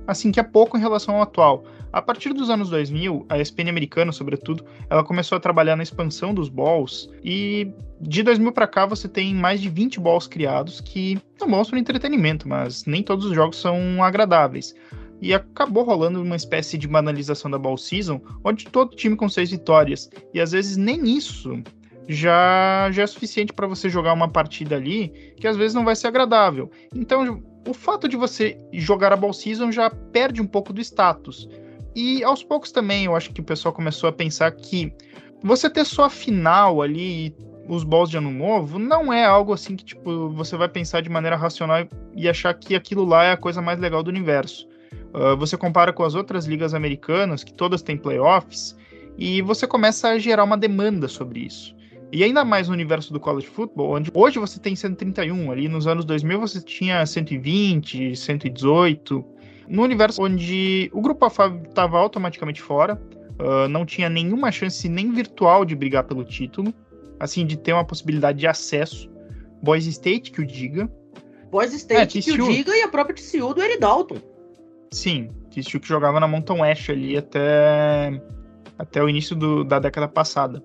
assim, que é pouco em relação ao atual. A partir dos anos 2000, a ESPN americana, sobretudo, ela começou a trabalhar na expansão dos balls e de 2000 para cá você tem mais de 20 balls criados que são bons para entretenimento, mas nem todos os jogos são agradáveis. E acabou rolando uma espécie de banalização da ball season, onde todo time com seis vitórias, e às vezes nem isso já, já é suficiente para você jogar uma partida ali que às vezes não vai ser agradável. Então, o fato de você jogar a ball season já perde um pouco do status. E aos poucos também eu acho que o pessoal começou a pensar que você ter só a final ali os balls de ano novo não é algo assim que tipo você vai pensar de maneira racional e achar que aquilo lá é a coisa mais legal do universo. Uh, você compara com as outras ligas americanas que todas têm playoffs e você começa a gerar uma demanda sobre isso. E ainda mais no universo do college football, onde hoje você tem 131, ali nos anos 2000 você tinha 120, 118 no universo onde o grupo AFA estava automaticamente fora, uh, não tinha nenhuma chance nem virtual de brigar pelo título, assim, de ter uma possibilidade de acesso. Boise State, que o diga. Boise State, é, que o diga, e a própria TCU do Eric Dalton. Sim, TCU que jogava na Mountain West ali até, até o início do, da década passada.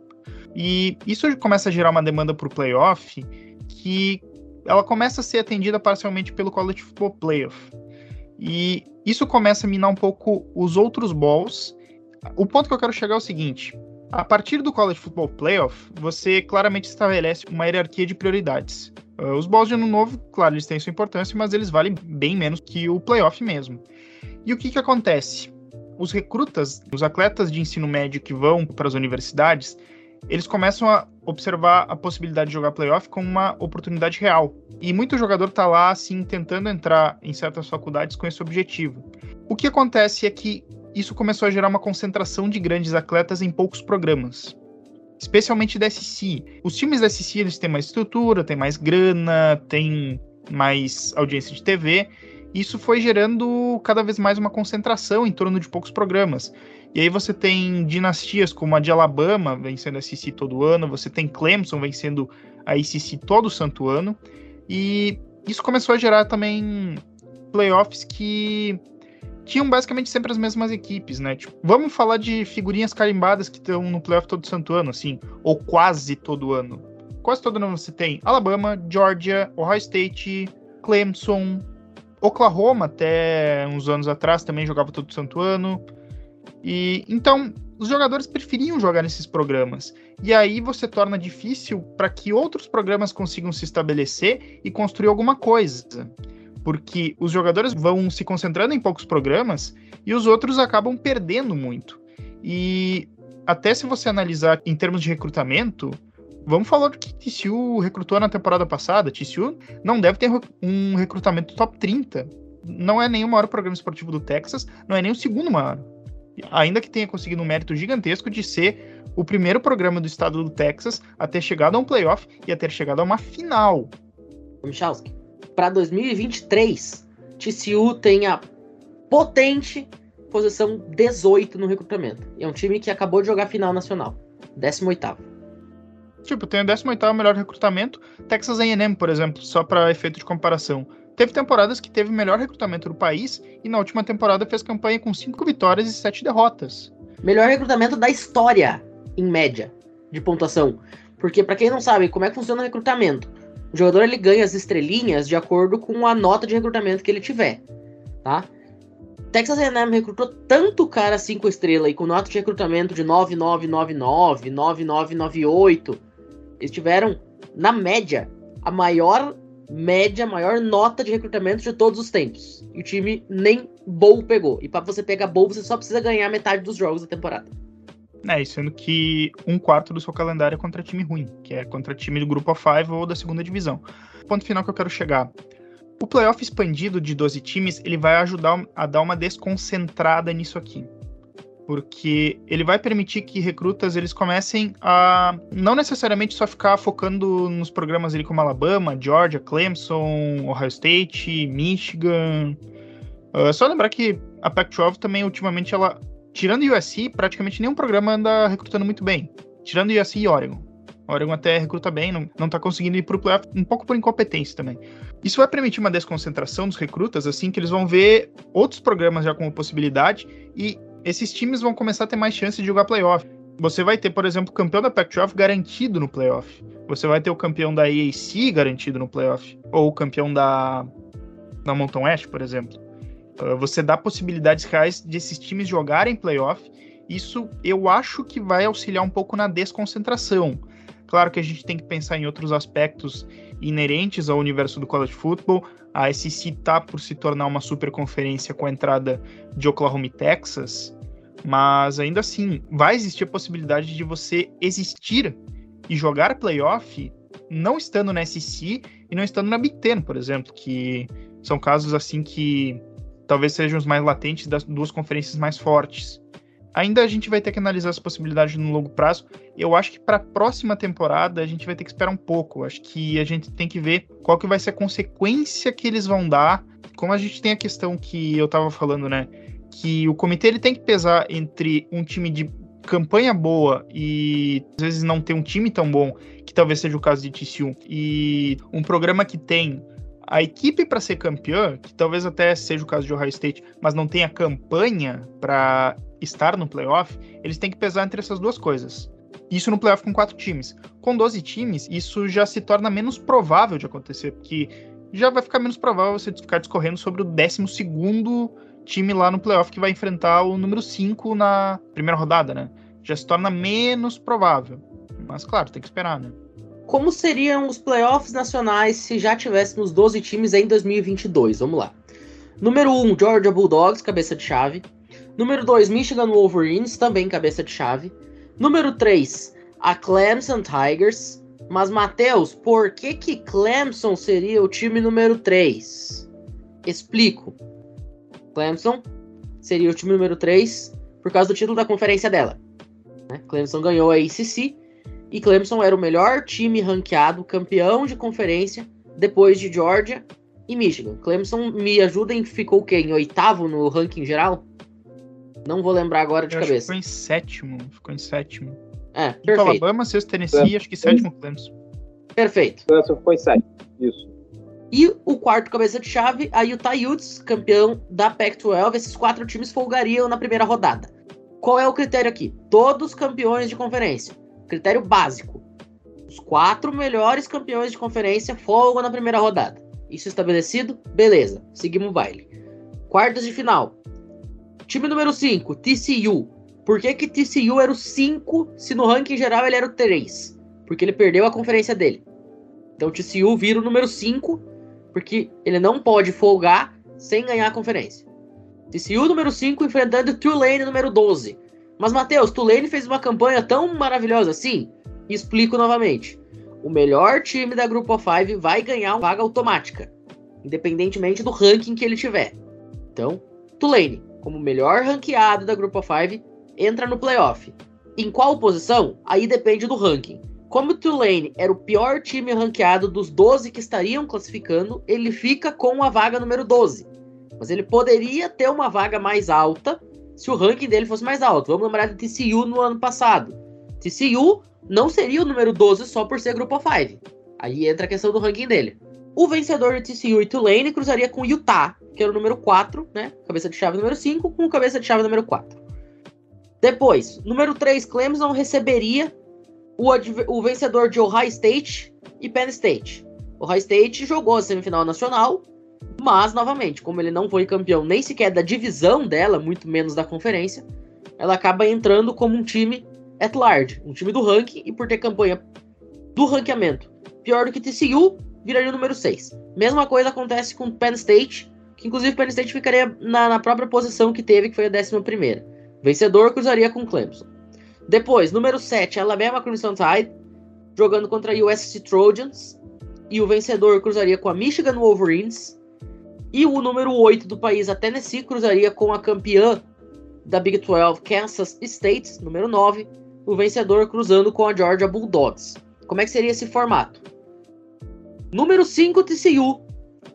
E isso começa a gerar uma demanda para o playoff que ela começa a ser atendida parcialmente pelo College Football Playoff. E isso começa a minar um pouco os outros balls. O ponto que eu quero chegar é o seguinte: a partir do College Football Playoff, você claramente estabelece uma hierarquia de prioridades. Uh, os balls de ano novo, claro, eles têm sua importância, mas eles valem bem menos que o playoff mesmo. E o que, que acontece? Os recrutas, os atletas de ensino médio que vão para as universidades, eles começam a observar a possibilidade de jogar playoff como uma oportunidade real. E muito jogador está lá, assim, tentando entrar em certas faculdades com esse objetivo. O que acontece é que isso começou a gerar uma concentração de grandes atletas em poucos programas. Especialmente da SC. Os times da SC eles têm mais estrutura, têm mais grana, têm mais audiência de TV. Isso foi gerando cada vez mais uma concentração em torno de poucos programas. E aí você tem dinastias como a de Alabama vencendo a SEC todo ano, você tem Clemson vencendo a ACC todo santo ano, e isso começou a gerar também playoffs que tinham basicamente sempre as mesmas equipes, né? Tipo, vamos falar de figurinhas carimbadas que estão no playoff todo santo ano, assim, ou quase todo ano. Quase todo ano você tem Alabama, Georgia, Ohio State, Clemson, Oklahoma até uns anos atrás também jogava todo santo ano. E então os jogadores preferiam jogar nesses programas. E aí você torna difícil para que outros programas consigam se estabelecer e construir alguma coisa. Porque os jogadores vão se concentrando em poucos programas e os outros acabam perdendo muito. E até se você analisar em termos de recrutamento, vamos falar do que TCU recrutou na temporada passada. TCU não deve ter um recrutamento top 30. Não é nem o maior programa esportivo do Texas, não é nem o segundo maior ainda que tenha conseguido um mérito gigantesco de ser o primeiro programa do estado do Texas a ter chegado a um playoff e a ter chegado a uma final. Michalski, para 2023, TCU tem a potente posição 18 no recrutamento. É um time que acabou de jogar final nacional, 18º. Tipo, tem o 18º melhor recrutamento, Texas A&M, por exemplo, só para efeito de comparação. Teve temporadas que teve o melhor recrutamento do país e na última temporada fez campanha com 5 vitórias e 7 derrotas. Melhor recrutamento da história, em média, de pontuação. Porque para quem não sabe como é que funciona o recrutamento, o jogador ele ganha as estrelinhas de acordo com a nota de recrutamento que ele tiver, tá? Texas A&M recrutou tanto cara 5 estrelas e com nota de recrutamento de 9999, 9998. Eles tiveram, na média, a maior média, maior nota de recrutamento de todos os tempos. E o time nem bowl pegou. E para você pegar bowl, você só precisa ganhar metade dos jogos da temporada. É, sendo que um quarto do seu calendário é contra time ruim, que é contra time do grupo A5 ou da segunda divisão. Ponto final que eu quero chegar. O playoff expandido de 12 times, ele vai ajudar a dar uma desconcentrada nisso aqui. Porque ele vai permitir que recrutas eles comecem a não necessariamente só ficar focando nos programas ali como Alabama, Georgia, Clemson, Ohio State, Michigan. Uh, só lembrar que a Pac-12 também ultimamente ela tirando USC, praticamente nenhum programa anda recrutando muito bem. Tirando USC e Oregon. Oregon até recruta bem, não, não tá conseguindo ir pro playoff, um pouco por incompetência também. Isso vai permitir uma desconcentração dos recrutas, assim, que eles vão ver outros programas já como possibilidade e esses times vão começar a ter mais chance de jogar playoff. Você vai ter, por exemplo, o campeão da Pac-12 garantido no playoff. Você vai ter o campeão da AAC garantido no playoff. Ou o campeão da, da Mountain West, por exemplo. Uh, você dá possibilidades reais de esses times jogarem playoff. Isso eu acho que vai auxiliar um pouco na desconcentração. Claro que a gente tem que pensar em outros aspectos inerentes ao universo do college football. A SEC está por se tornar uma super conferência com a entrada de Oklahoma e Texas, mas ainda assim vai existir a possibilidade de você existir e jogar playoff não estando na SEC e não estando na Big Ten, por exemplo, que são casos assim que talvez sejam os mais latentes das duas conferências mais fortes. Ainda a gente vai ter que analisar as possibilidades no longo prazo. Eu acho que para a próxima temporada a gente vai ter que esperar um pouco. Acho que a gente tem que ver qual que vai ser a consequência que eles vão dar. Como a gente tem a questão que eu estava falando, né? Que o comitê ele tem que pesar entre um time de campanha boa e às vezes não ter um time tão bom, que talvez seja o caso de TCU, e um programa que tem a equipe para ser campeã, que talvez até seja o caso de Ohio State, mas não tem a campanha para estar no playoff, eles têm que pesar entre essas duas coisas. Isso no playoff com quatro times. Com 12 times, isso já se torna menos provável de acontecer, porque já vai ficar menos provável você ficar discorrendo sobre o 12 time lá no playoff que vai enfrentar o número 5 na primeira rodada, né? Já se torna menos provável. Mas claro, tem que esperar, né? Como seriam os playoffs nacionais se já tivéssemos 12 times em 2022? Vamos lá. Número 1, Georgia Bulldogs, cabeça de chave. Número 2, Michigan Wolverines, também cabeça de chave. Número 3, a Clemson Tigers. Mas, Matheus, por que que Clemson seria o time número 3? Explico. Clemson seria o time número 3 por causa do título da conferência dela. Né? Clemson ganhou a ACC e Clemson era o melhor time ranqueado, campeão de conferência, depois de Georgia e Michigan. Clemson, me ajudem, ficou o quê? Em oitavo no ranking geral? Não vou lembrar agora de Eu cabeça. ficou em sétimo. Ficou em sétimo. É, perfeito. Alabama, sexto Tennessee, acho que sétimo Clemson. Perfeito. Clemson ficou em sete. Isso. E o quarto cabeça de chave, a Utah Utes, campeão da Pac-12. Esses quatro times folgariam na primeira rodada. Qual é o critério aqui? Todos campeões de conferência. Critério básico. Os quatro melhores campeões de conferência folgam na primeira rodada. Isso estabelecido? Beleza. Seguimos o baile. Quartas de final. Time número 5, TCU. Por que, que TCU era o 5 se no ranking geral ele era o 3? Porque ele perdeu a conferência dele. Então TCU vira o número 5, porque ele não pode folgar sem ganhar a conferência. TCU número 5 enfrentando Tulane número 12. Mas, Matheus, Tulane fez uma campanha tão maravilhosa assim? Explico novamente. O melhor time da Grupo 5 vai ganhar uma vaga automática, independentemente do ranking que ele tiver. Então, Tulane, como melhor ranqueado da Grupo 5, entra no playoff. Em qual posição? Aí depende do ranking. Como o Tulane era o pior time ranqueado dos 12 que estariam classificando, ele fica com a vaga número 12. Mas ele poderia ter uma vaga mais alta se o ranking dele fosse mais alto. Vamos lembrar do TCU no ano passado. TCU não seria o número 12 só por ser grupo 5. Aí entra a questão do ranking dele. O vencedor de TCU e Tulane cruzaria com Utah, que era o número 4, né? Cabeça de chave número 5, com cabeça de chave número 4. Depois, número 3, Clemson receberia o, o vencedor de Ohio State e Penn State. Ohio State jogou a semifinal nacional, mas, novamente, como ele não foi campeão nem sequer da divisão dela, muito menos da conferência, ela acaba entrando como um time at large, um time do ranking, e por ter campanha do ranqueamento pior do que TCU, viraria o número 6. Mesma coisa acontece com Penn State, que inclusive Penn State ficaria na, na própria posição que teve, que foi a 11. Vencedor cruzaria com Clemson. Depois, número 7, Alabama Crimson Tide, jogando contra a USC Trojans. E o vencedor cruzaria com a Michigan Wolverines. E o número 8 do país, a Tennessee, cruzaria com a campeã da Big 12, Kansas State, número 9. O vencedor cruzando com a Georgia Bulldogs. Como é que seria esse formato? Número 5, TCU.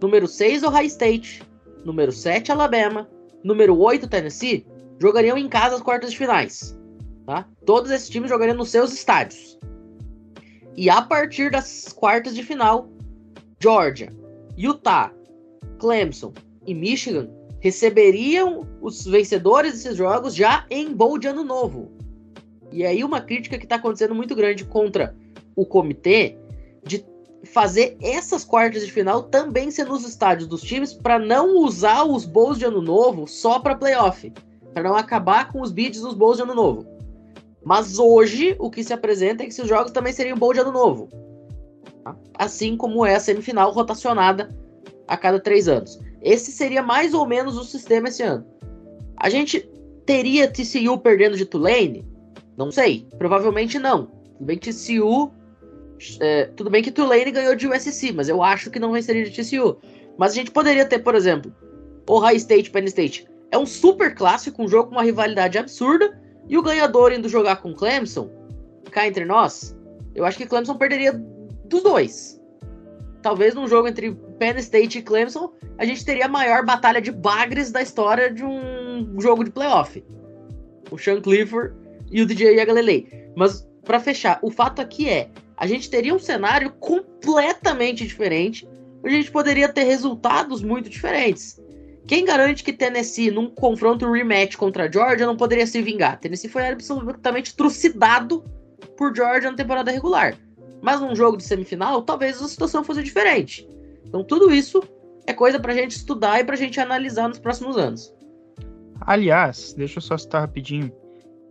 Número 6, Ohio State. Número 7, Alabama. Número 8, Tennessee. Jogariam em casa as quartas de finais. Tá? Todos esses times jogariam nos seus estádios. E a partir das quartas de final, Georgia, Utah, Clemson e Michigan receberiam os vencedores desses jogos já em bowl de ano novo. E aí uma crítica que está acontecendo muito grande contra o comitê de fazer essas quartas de final também ser nos estádios dos times para não usar os bowls de ano novo só para playoff, para não acabar com os bids dos bowls de ano novo. Mas hoje o que se apresenta é que esses jogos também seriam bom de ano novo. Tá? Assim como é a semifinal rotacionada a cada três anos. Esse seria mais ou menos o sistema esse ano. A gente teria TCU perdendo de Tulane? Não sei. Provavelmente não. Bem TCU. É, tudo bem que Tulane ganhou de USC, mas eu acho que não venceria de TCU. Mas a gente poderia ter, por exemplo, Ohio State Penn State. É um super clássico, um jogo com uma rivalidade absurda e o ganhador indo jogar com Clemson, cá entre nós, eu acho que Clemson perderia dos dois. Talvez num jogo entre Penn State e Clemson, a gente teria a maior batalha de bagres da história de um jogo de playoff. O Sean Clifford e o DJ Yagalelei. Mas, para fechar, o fato aqui é, a gente teria um cenário completamente diferente, a gente poderia ter resultados muito diferentes. Quem garante que Tennessee, num confronto rematch contra a Georgia, não poderia se vingar? Tennessee foi absolutamente trucidado por Georgia na temporada regular. Mas num jogo de semifinal, talvez a situação fosse diferente. Então tudo isso é coisa pra gente estudar e pra gente analisar nos próximos anos. Aliás, deixa eu só citar rapidinho.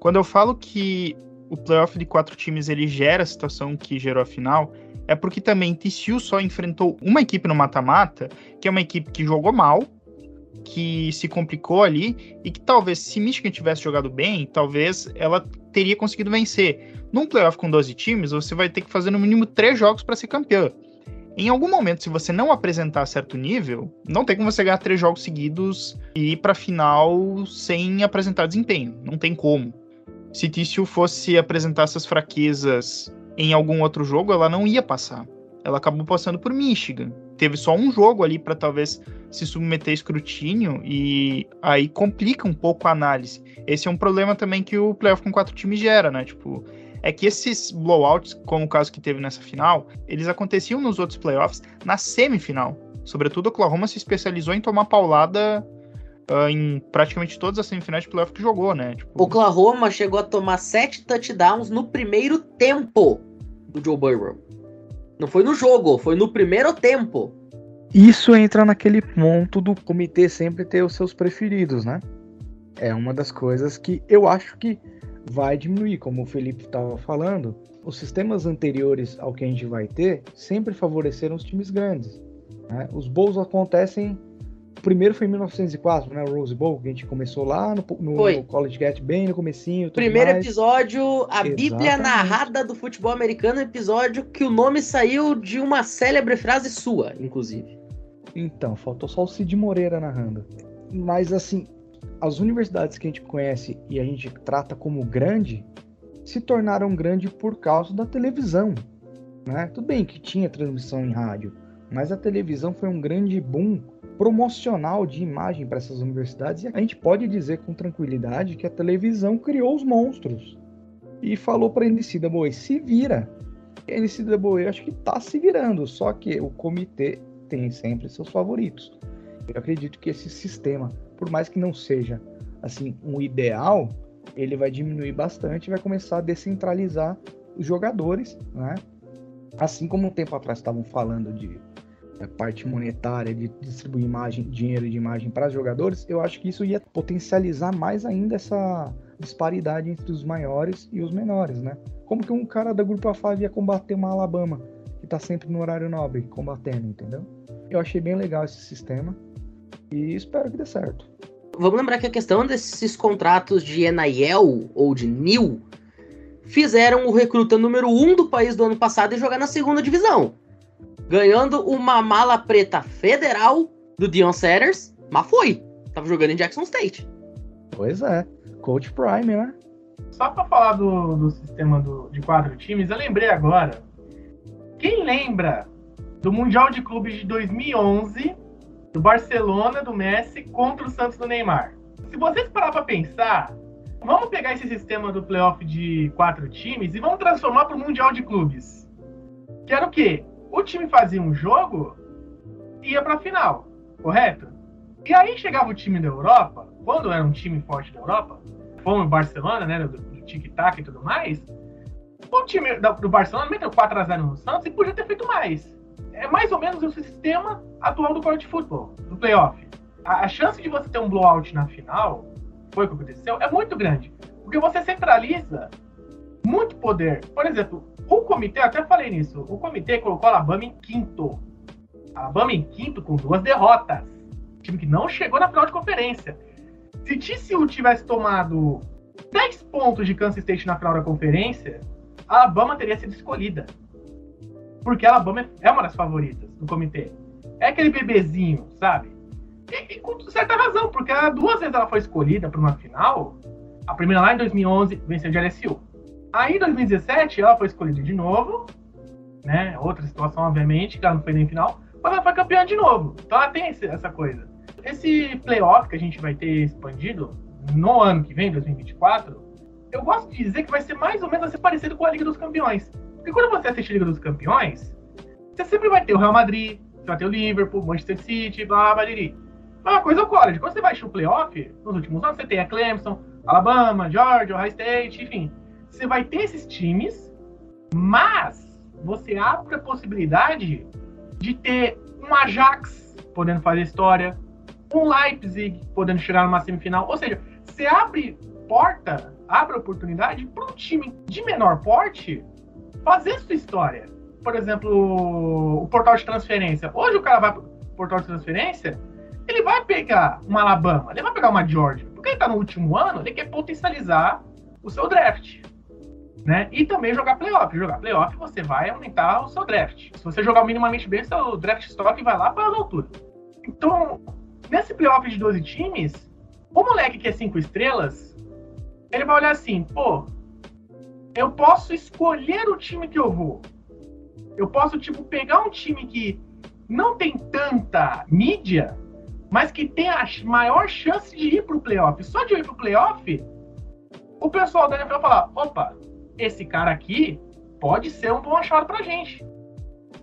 Quando eu falo que o playoff de quatro times ele gera a situação que gerou a final, é porque também TCU só enfrentou uma equipe no mata-mata, que é uma equipe que jogou mal, que se complicou ali e que talvez, se Michigan tivesse jogado bem, talvez ela teria conseguido vencer. Num playoff com 12 times, você vai ter que fazer no mínimo três jogos para ser campeão. Em algum momento, se você não apresentar certo nível, não tem como você ganhar três jogos seguidos e ir para final sem apresentar desempenho. Não tem como. Se Tício fosse apresentar essas fraquezas em algum outro jogo, ela não ia passar. Ela acabou passando por Michigan teve só um jogo ali para talvez se submeter a escrutínio e aí complica um pouco a análise. Esse é um problema também que o playoff com quatro times gera, né? Tipo, é que esses blowouts, como o caso que teve nessa final, eles aconteciam nos outros playoffs na semifinal. Sobretudo, Oklahoma se especializou em tomar paulada uh, em praticamente todas as semifinais de playoff que jogou, né? Tipo... Oklahoma chegou a tomar sete touchdowns no primeiro tempo do Joe Burrow. Não foi no jogo, foi no primeiro tempo. Isso entra naquele ponto do comitê sempre ter os seus preferidos, né? É uma das coisas que eu acho que vai diminuir, como o Felipe estava falando. Os sistemas anteriores ao que a gente vai ter sempre favoreceram os times grandes. Né? Os bowls acontecem primeiro foi em 1904, né? O Rose Bowl, que a gente começou lá no, no College Get bem no comecinho. Primeiro mais. episódio, a Exatamente. Bíblia narrada do futebol americano, episódio que o nome saiu de uma célebre frase sua, inclusive. Então, faltou só o Cid Moreira narrando. Mas assim, as universidades que a gente conhece e a gente trata como grande, se tornaram grandes por causa da televisão. Né? Tudo bem que tinha transmissão em rádio, mas a televisão foi um grande boom promocional de imagem para essas universidades e a gente pode dizer com tranquilidade que a televisão criou os monstros e falou para a NCAA se vira. E a NCAA acho que está se virando, só que o comitê tem sempre seus favoritos. Eu acredito que esse sistema, por mais que não seja assim um ideal, ele vai diminuir bastante, vai começar a descentralizar os jogadores, né? Assim como um tempo atrás estavam falando de a parte monetária, de distribuir imagem, dinheiro de imagem para jogadores, eu acho que isso ia potencializar mais ainda essa disparidade entre os maiores e os menores, né? Como que um cara da Grupo A5 ia combater uma Alabama, que tá sempre no horário nobre, combatendo, entendeu? Eu achei bem legal esse sistema e espero que dê certo. Vamos lembrar que a questão desses contratos de NIL ou de NIL fizeram o recruta número um do país do ano passado e jogar na segunda divisão ganhando uma mala preta federal do Dion Sanders, mas foi. Tava jogando em Jackson State. Pois é. Coach Prime, né? Só pra falar do, do sistema do, de quatro times, eu lembrei agora. Quem lembra do Mundial de Clubes de 2011, do Barcelona, do Messi, contra o Santos do Neymar? Se vocês parar pra pensar, vamos pegar esse sistema do playoff de quatro times e vamos transformar para o Mundial de Clubes. Que era o quê? O time fazia um jogo e ia pra final, correto? E aí chegava o time da Europa, quando era um time forte da Europa, como o Barcelona, né, do, do tic-tac e tudo mais, o time do Barcelona meteu 4x0 no Santos e podia ter feito mais. É mais ou menos o sistema atual do college football, do playoff. A, a chance de você ter um blowout na final, foi o que aconteceu, é muito grande. Porque você centraliza muito poder. Por exemplo, o comitê, até falei nisso, o comitê colocou a Alabama em quinto. Alabama em quinto com duas derrotas. Time que não chegou na final de conferência. Se TCU tivesse tomado 10 pontos de Kansas State na final da conferência, a Alabama teria sido escolhida. Porque a Alabama é uma das favoritas do comitê. É aquele bebezinho, sabe? E, e com certa razão, porque duas vezes ela foi escolhida para uma final. A primeira lá em 2011 venceu de LSU. Aí em 2017 ela foi escolhida de novo, né? Outra situação, obviamente, que ela não foi nem final, mas ela foi campeã de novo. Então ela tem esse, essa coisa. Esse playoff que a gente vai ter expandido no ano que vem, 2024, eu gosto de dizer que vai ser mais ou menos assim parecido com a Liga dos Campeões. Porque quando você assiste a Liga dos Campeões, você sempre vai ter o Real Madrid, você vai ter o Liverpool, Manchester City, blá, blá, blá, blá. uma coisa é o college. Quando você vai o playoff, nos últimos anos, você tem a Clemson, Alabama, Georgia, Ohio State, enfim você vai ter esses times, mas você abre a possibilidade de ter um Ajax podendo fazer história, um Leipzig podendo chegar numa semifinal. Ou seja, você abre porta, abre oportunidade para um time de menor porte fazer sua história. Por exemplo, o portal de transferência. Hoje o cara vai para o portal de transferência, ele vai pegar uma Alabama, ele vai pegar uma Georgia. Porque ele está no último ano, ele quer potencializar o seu draft né? E também jogar playoff. Jogar playoff você vai aumentar o seu draft. Se você jogar minimamente bem, seu draft stock vai lá para as alturas. Então, nesse playoff de 12 times, o moleque que é 5 estrelas, ele vai olhar assim, pô, eu posso escolher o time que eu vou. Eu posso, tipo, pegar um time que não tem tanta mídia, mas que tem a maior chance de ir pro playoff. Só de ir pro playoff, o pessoal da NFL falar, opa, esse cara aqui pode ser um bom achado pra gente.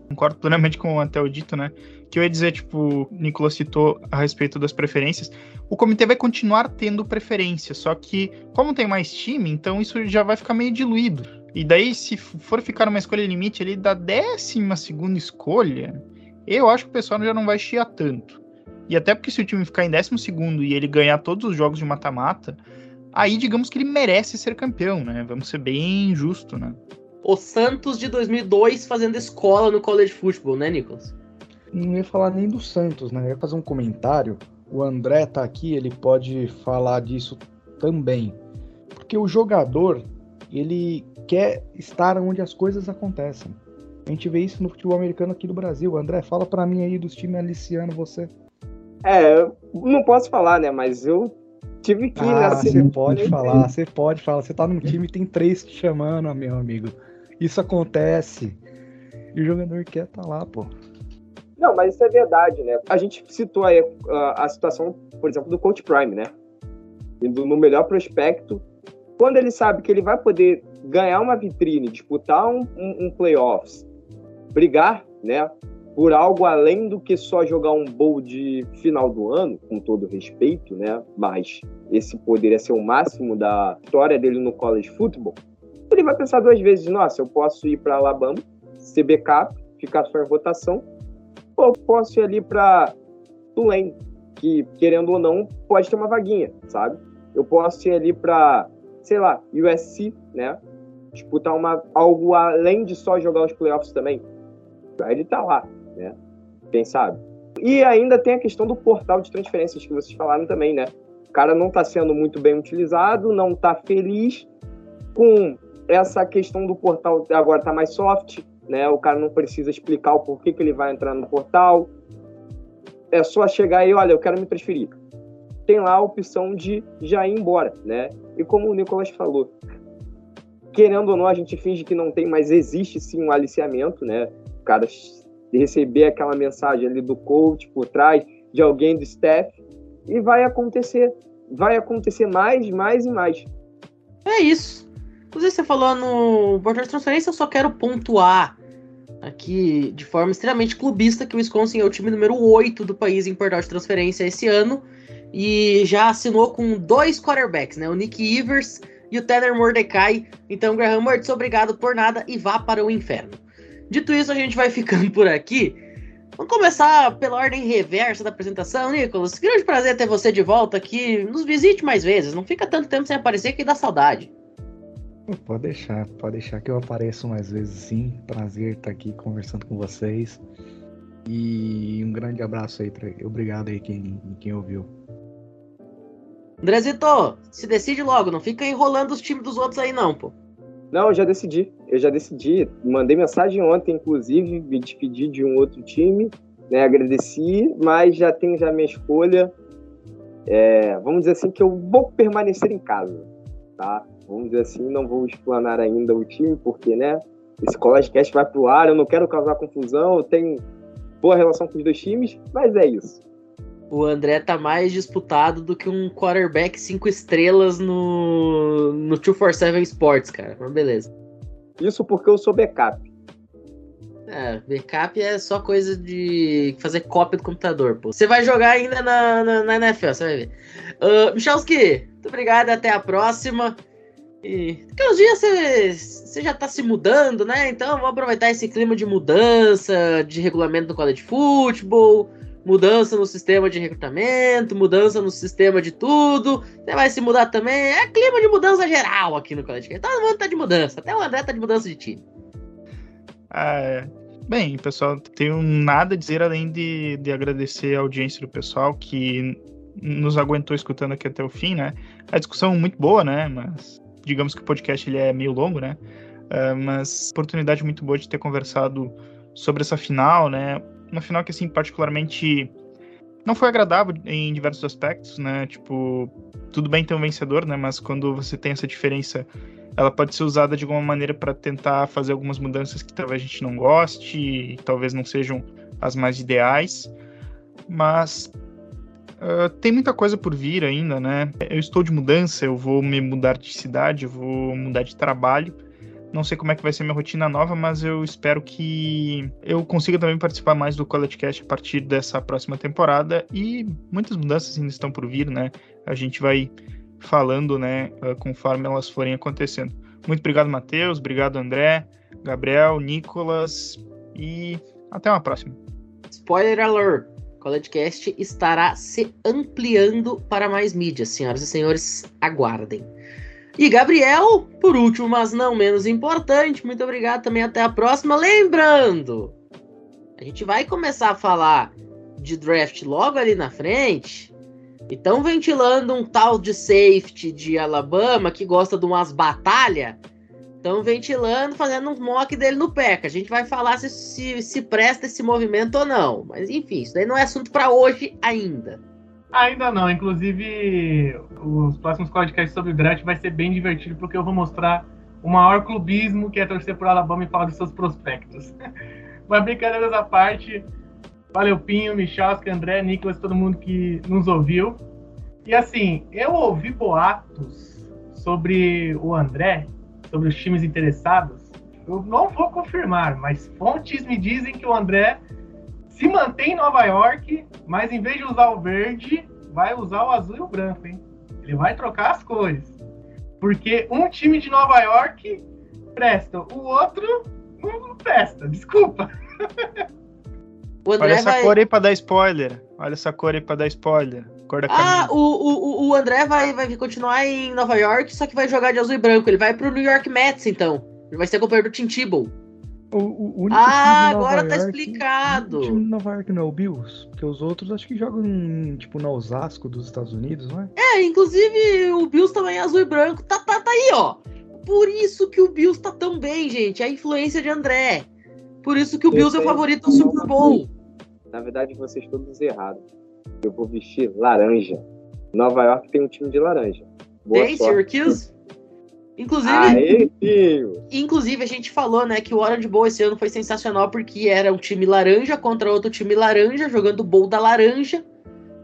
Concordo plenamente com até o dito, né? Que eu ia dizer, tipo, o Nicolas citou a respeito das preferências. O comitê vai continuar tendo preferência, só que, como tem mais time, então isso já vai ficar meio diluído. E daí, se for ficar uma escolha limite ali da décima segunda escolha, eu acho que o pessoal já não vai chiar tanto. E até porque se o time ficar em décimo segundo e ele ganhar todos os jogos de mata-mata, aí digamos que ele merece ser campeão, né? Vamos ser bem justo, né? O Santos de 2002 fazendo escola no college football, né, Nicolas? Não ia falar nem do Santos, né? Eu ia fazer um comentário. O André tá aqui, ele pode falar disso também. Porque o jogador, ele quer estar onde as coisas acontecem. A gente vê isso no futebol americano aqui do Brasil. André, fala para mim aí dos times aliciando você. É, não posso falar, né? Mas eu Tive que Ah, você semana. pode falar, você pode falar. Você tá num time e tem três te chamando, meu amigo. Isso acontece. E o jogador quer tá lá, pô. Não, mas isso é verdade, né? A gente citou aí a, a situação, por exemplo, do Coach Prime, né? Indo no melhor prospecto. Quando ele sabe que ele vai poder ganhar uma vitrine, disputar um, um, um playoffs, brigar, né? Por algo além do que só jogar um bowl de final do ano, com todo respeito, né? Mas esse poderia ser o máximo da história dele no college football. Ele vai pensar duas vezes: nossa, eu posso ir para Alabama, ser backup, ficar só em votação, ou posso ir ali para Tulane, que querendo ou não pode ter uma vaguinha, sabe? Eu posso ir ali para, sei lá, USC, né? Disputar uma, algo além de só jogar os playoffs também. Aí ele tá lá, né? Quem sabe? E ainda tem a questão do portal de transferências que vocês falaram também, né? O cara não tá sendo muito bem utilizado, não tá feliz com essa questão do portal agora tá mais soft, né? O cara não precisa explicar o porquê que ele vai entrar no portal. É só chegar e, olha, eu quero me transferir. Tem lá a opção de já ir embora, né? E como o Nicolas falou, querendo ou não, a gente finge que não tem, mas existe sim um aliciamento, né? O cara receber aquela mensagem ali do coach por trás, de alguém do staff, e vai acontecer. Vai acontecer mais, mais e mais. É isso. Inclusive, você falou no portal de transferência, eu só quero pontuar aqui de forma extremamente clubista que o Wisconsin é o time número 8 do país em portal de transferência esse ano e já assinou com dois quarterbacks, né? O Nick Evers e o Tanner Mordecai. Então, Graham Mertz, obrigado por nada e vá para o inferno. Dito isso, a gente vai ficando por aqui. Vamos começar pela ordem reversa da apresentação, Nicolas. Grande prazer ter você de volta aqui. Nos visite mais vezes. Não fica tanto tempo sem aparecer que dá saudade. Pode deixar, pode deixar que eu apareça mais vezes sim. Prazer estar aqui conversando com vocês. E um grande abraço aí para Obrigado aí quem, quem ouviu. Andrezito, se decide logo, não fica enrolando os times dos outros aí não, pô. Não, eu já decidi. Eu já decidi. Mandei mensagem ontem, inclusive, me despedi de um outro time, né? Agradeci, mas já tenho já minha escolha. É, vamos dizer assim que eu vou permanecer em casa, tá? Vamos dizer assim, não vou explanar ainda o time, porque, né? Esse College Cast vai pro ar, eu não quero causar confusão, eu tenho boa relação com os dois times, mas é isso. O André tá mais disputado do que um quarterback cinco estrelas no, no 247 Sports, cara. Mas beleza. Isso porque eu sou backup. É, backup é só coisa de fazer cópia do computador, pô. Você vai jogar ainda na, na, na NFL, você vai ver. Uh, Michalski, muito obrigado, até a próxima. E daqui uns dias você, já tá se mudando, né? Então vamos aproveitar esse clima de mudança, de regulamento do college football, mudança no sistema de recrutamento, mudança no sistema de tudo. Você vai se mudar também. É clima de mudança geral aqui no college. Todo mundo tá de mudança, até o André tá de mudança de time. Ah, é. Bem, pessoal, tenho nada a dizer além de, de agradecer a audiência do pessoal que nos aguentou escutando aqui até o fim, né? A discussão é muito boa, né? Mas digamos que o podcast ele é meio longo, né? Uh, mas oportunidade muito boa de ter conversado sobre essa final, né? Uma final que, assim, particularmente não foi agradável em diversos aspectos, né? Tipo, tudo bem ter um vencedor, né? Mas quando você tem essa diferença, ela pode ser usada de alguma maneira para tentar fazer algumas mudanças que talvez a gente não goste, e talvez não sejam as mais ideais. Mas Uh, tem muita coisa por vir ainda, né? Eu estou de mudança, eu vou me mudar de cidade, eu vou mudar de trabalho. Não sei como é que vai ser minha rotina nova, mas eu espero que eu consiga também participar mais do College Cast a partir dessa próxima temporada. E muitas mudanças ainda estão por vir, né? A gente vai falando, né, conforme elas forem acontecendo. Muito obrigado, Matheus. Obrigado, André, Gabriel, Nicolas. E até uma próxima. Spoiler alert! CollegeCast estará se ampliando para mais mídias, senhoras e senhores, aguardem. E Gabriel, por último, mas não menos importante, muito obrigado também, até a próxima. Lembrando, a gente vai começar a falar de draft logo ali na frente. E estão ventilando um tal de safety de Alabama que gosta de umas batalhas. Estão ventilando, fazendo um mock dele no PEC. A gente vai falar se, se, se presta esse movimento ou não. Mas enfim, isso daí não é assunto para hoje ainda. Ainda não. Inclusive, os próximos podcasts sobre o draft vai ser bem divertido, porque eu vou mostrar o maior clubismo que é torcer por Alabama e falar dos seus prospectos. Mas brincadeiras à parte, valeu Pinho, Michalski, André, Nicolas, todo mundo que nos ouviu. E assim, eu ouvi boatos sobre o André, sobre os times interessados. Eu não vou confirmar, mas fontes me dizem que o André se mantém em Nova York, mas em vez de usar o verde, vai usar o azul e o branco, hein? Ele vai trocar as cores. Porque um time de Nova York presta, o outro não presta, desculpa. Olha essa vai... cor aí pra dar spoiler. Olha essa cor aí pra dar spoiler. Cor da ah, o, o, o André vai, vai continuar em Nova York, só que vai jogar de azul e branco. Ele vai pro New York Mets, então. Ele vai ser companheiro do Tim Tebow. O, o ah, agora tá York, explicado. O time de Nova York não é o Bills? Porque os outros acho que jogam tipo no Osasco dos Estados Unidos, não é? É, inclusive o Bills também é azul e branco. Tá, tá, tá aí, ó. Por isso que o Bills tá tão bem, gente. A influência de André. Por isso que o Bills é o favorito do Super Bowl. Na verdade, vocês todos errados. Eu vou vestir laranja. Nova York tem um time de laranja. Boa tem, Syracuse? Inclusive, Aê, inclusive, a gente falou, né, que o Orange Bowl esse ano foi sensacional porque era um time laranja contra outro time laranja, jogando bowl da laranja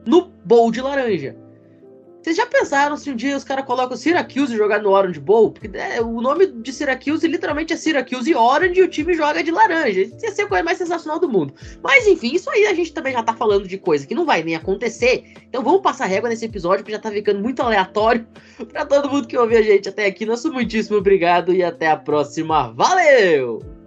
no bowl de laranja. Vocês já pensaram se um dia os caras colocam Syracuse jogar no Orange Bowl? Porque é, o nome de Syracuse literalmente é Syracuse Orange e o time joga de laranja. Isso ia ser a coisa mais sensacional do mundo. Mas enfim, isso aí a gente também já tá falando de coisa que não vai nem acontecer. Então vamos passar régua nesse episódio que já tá ficando muito aleatório para todo mundo que ouve a gente até aqui. Nosso muitíssimo obrigado e até a próxima. Valeu!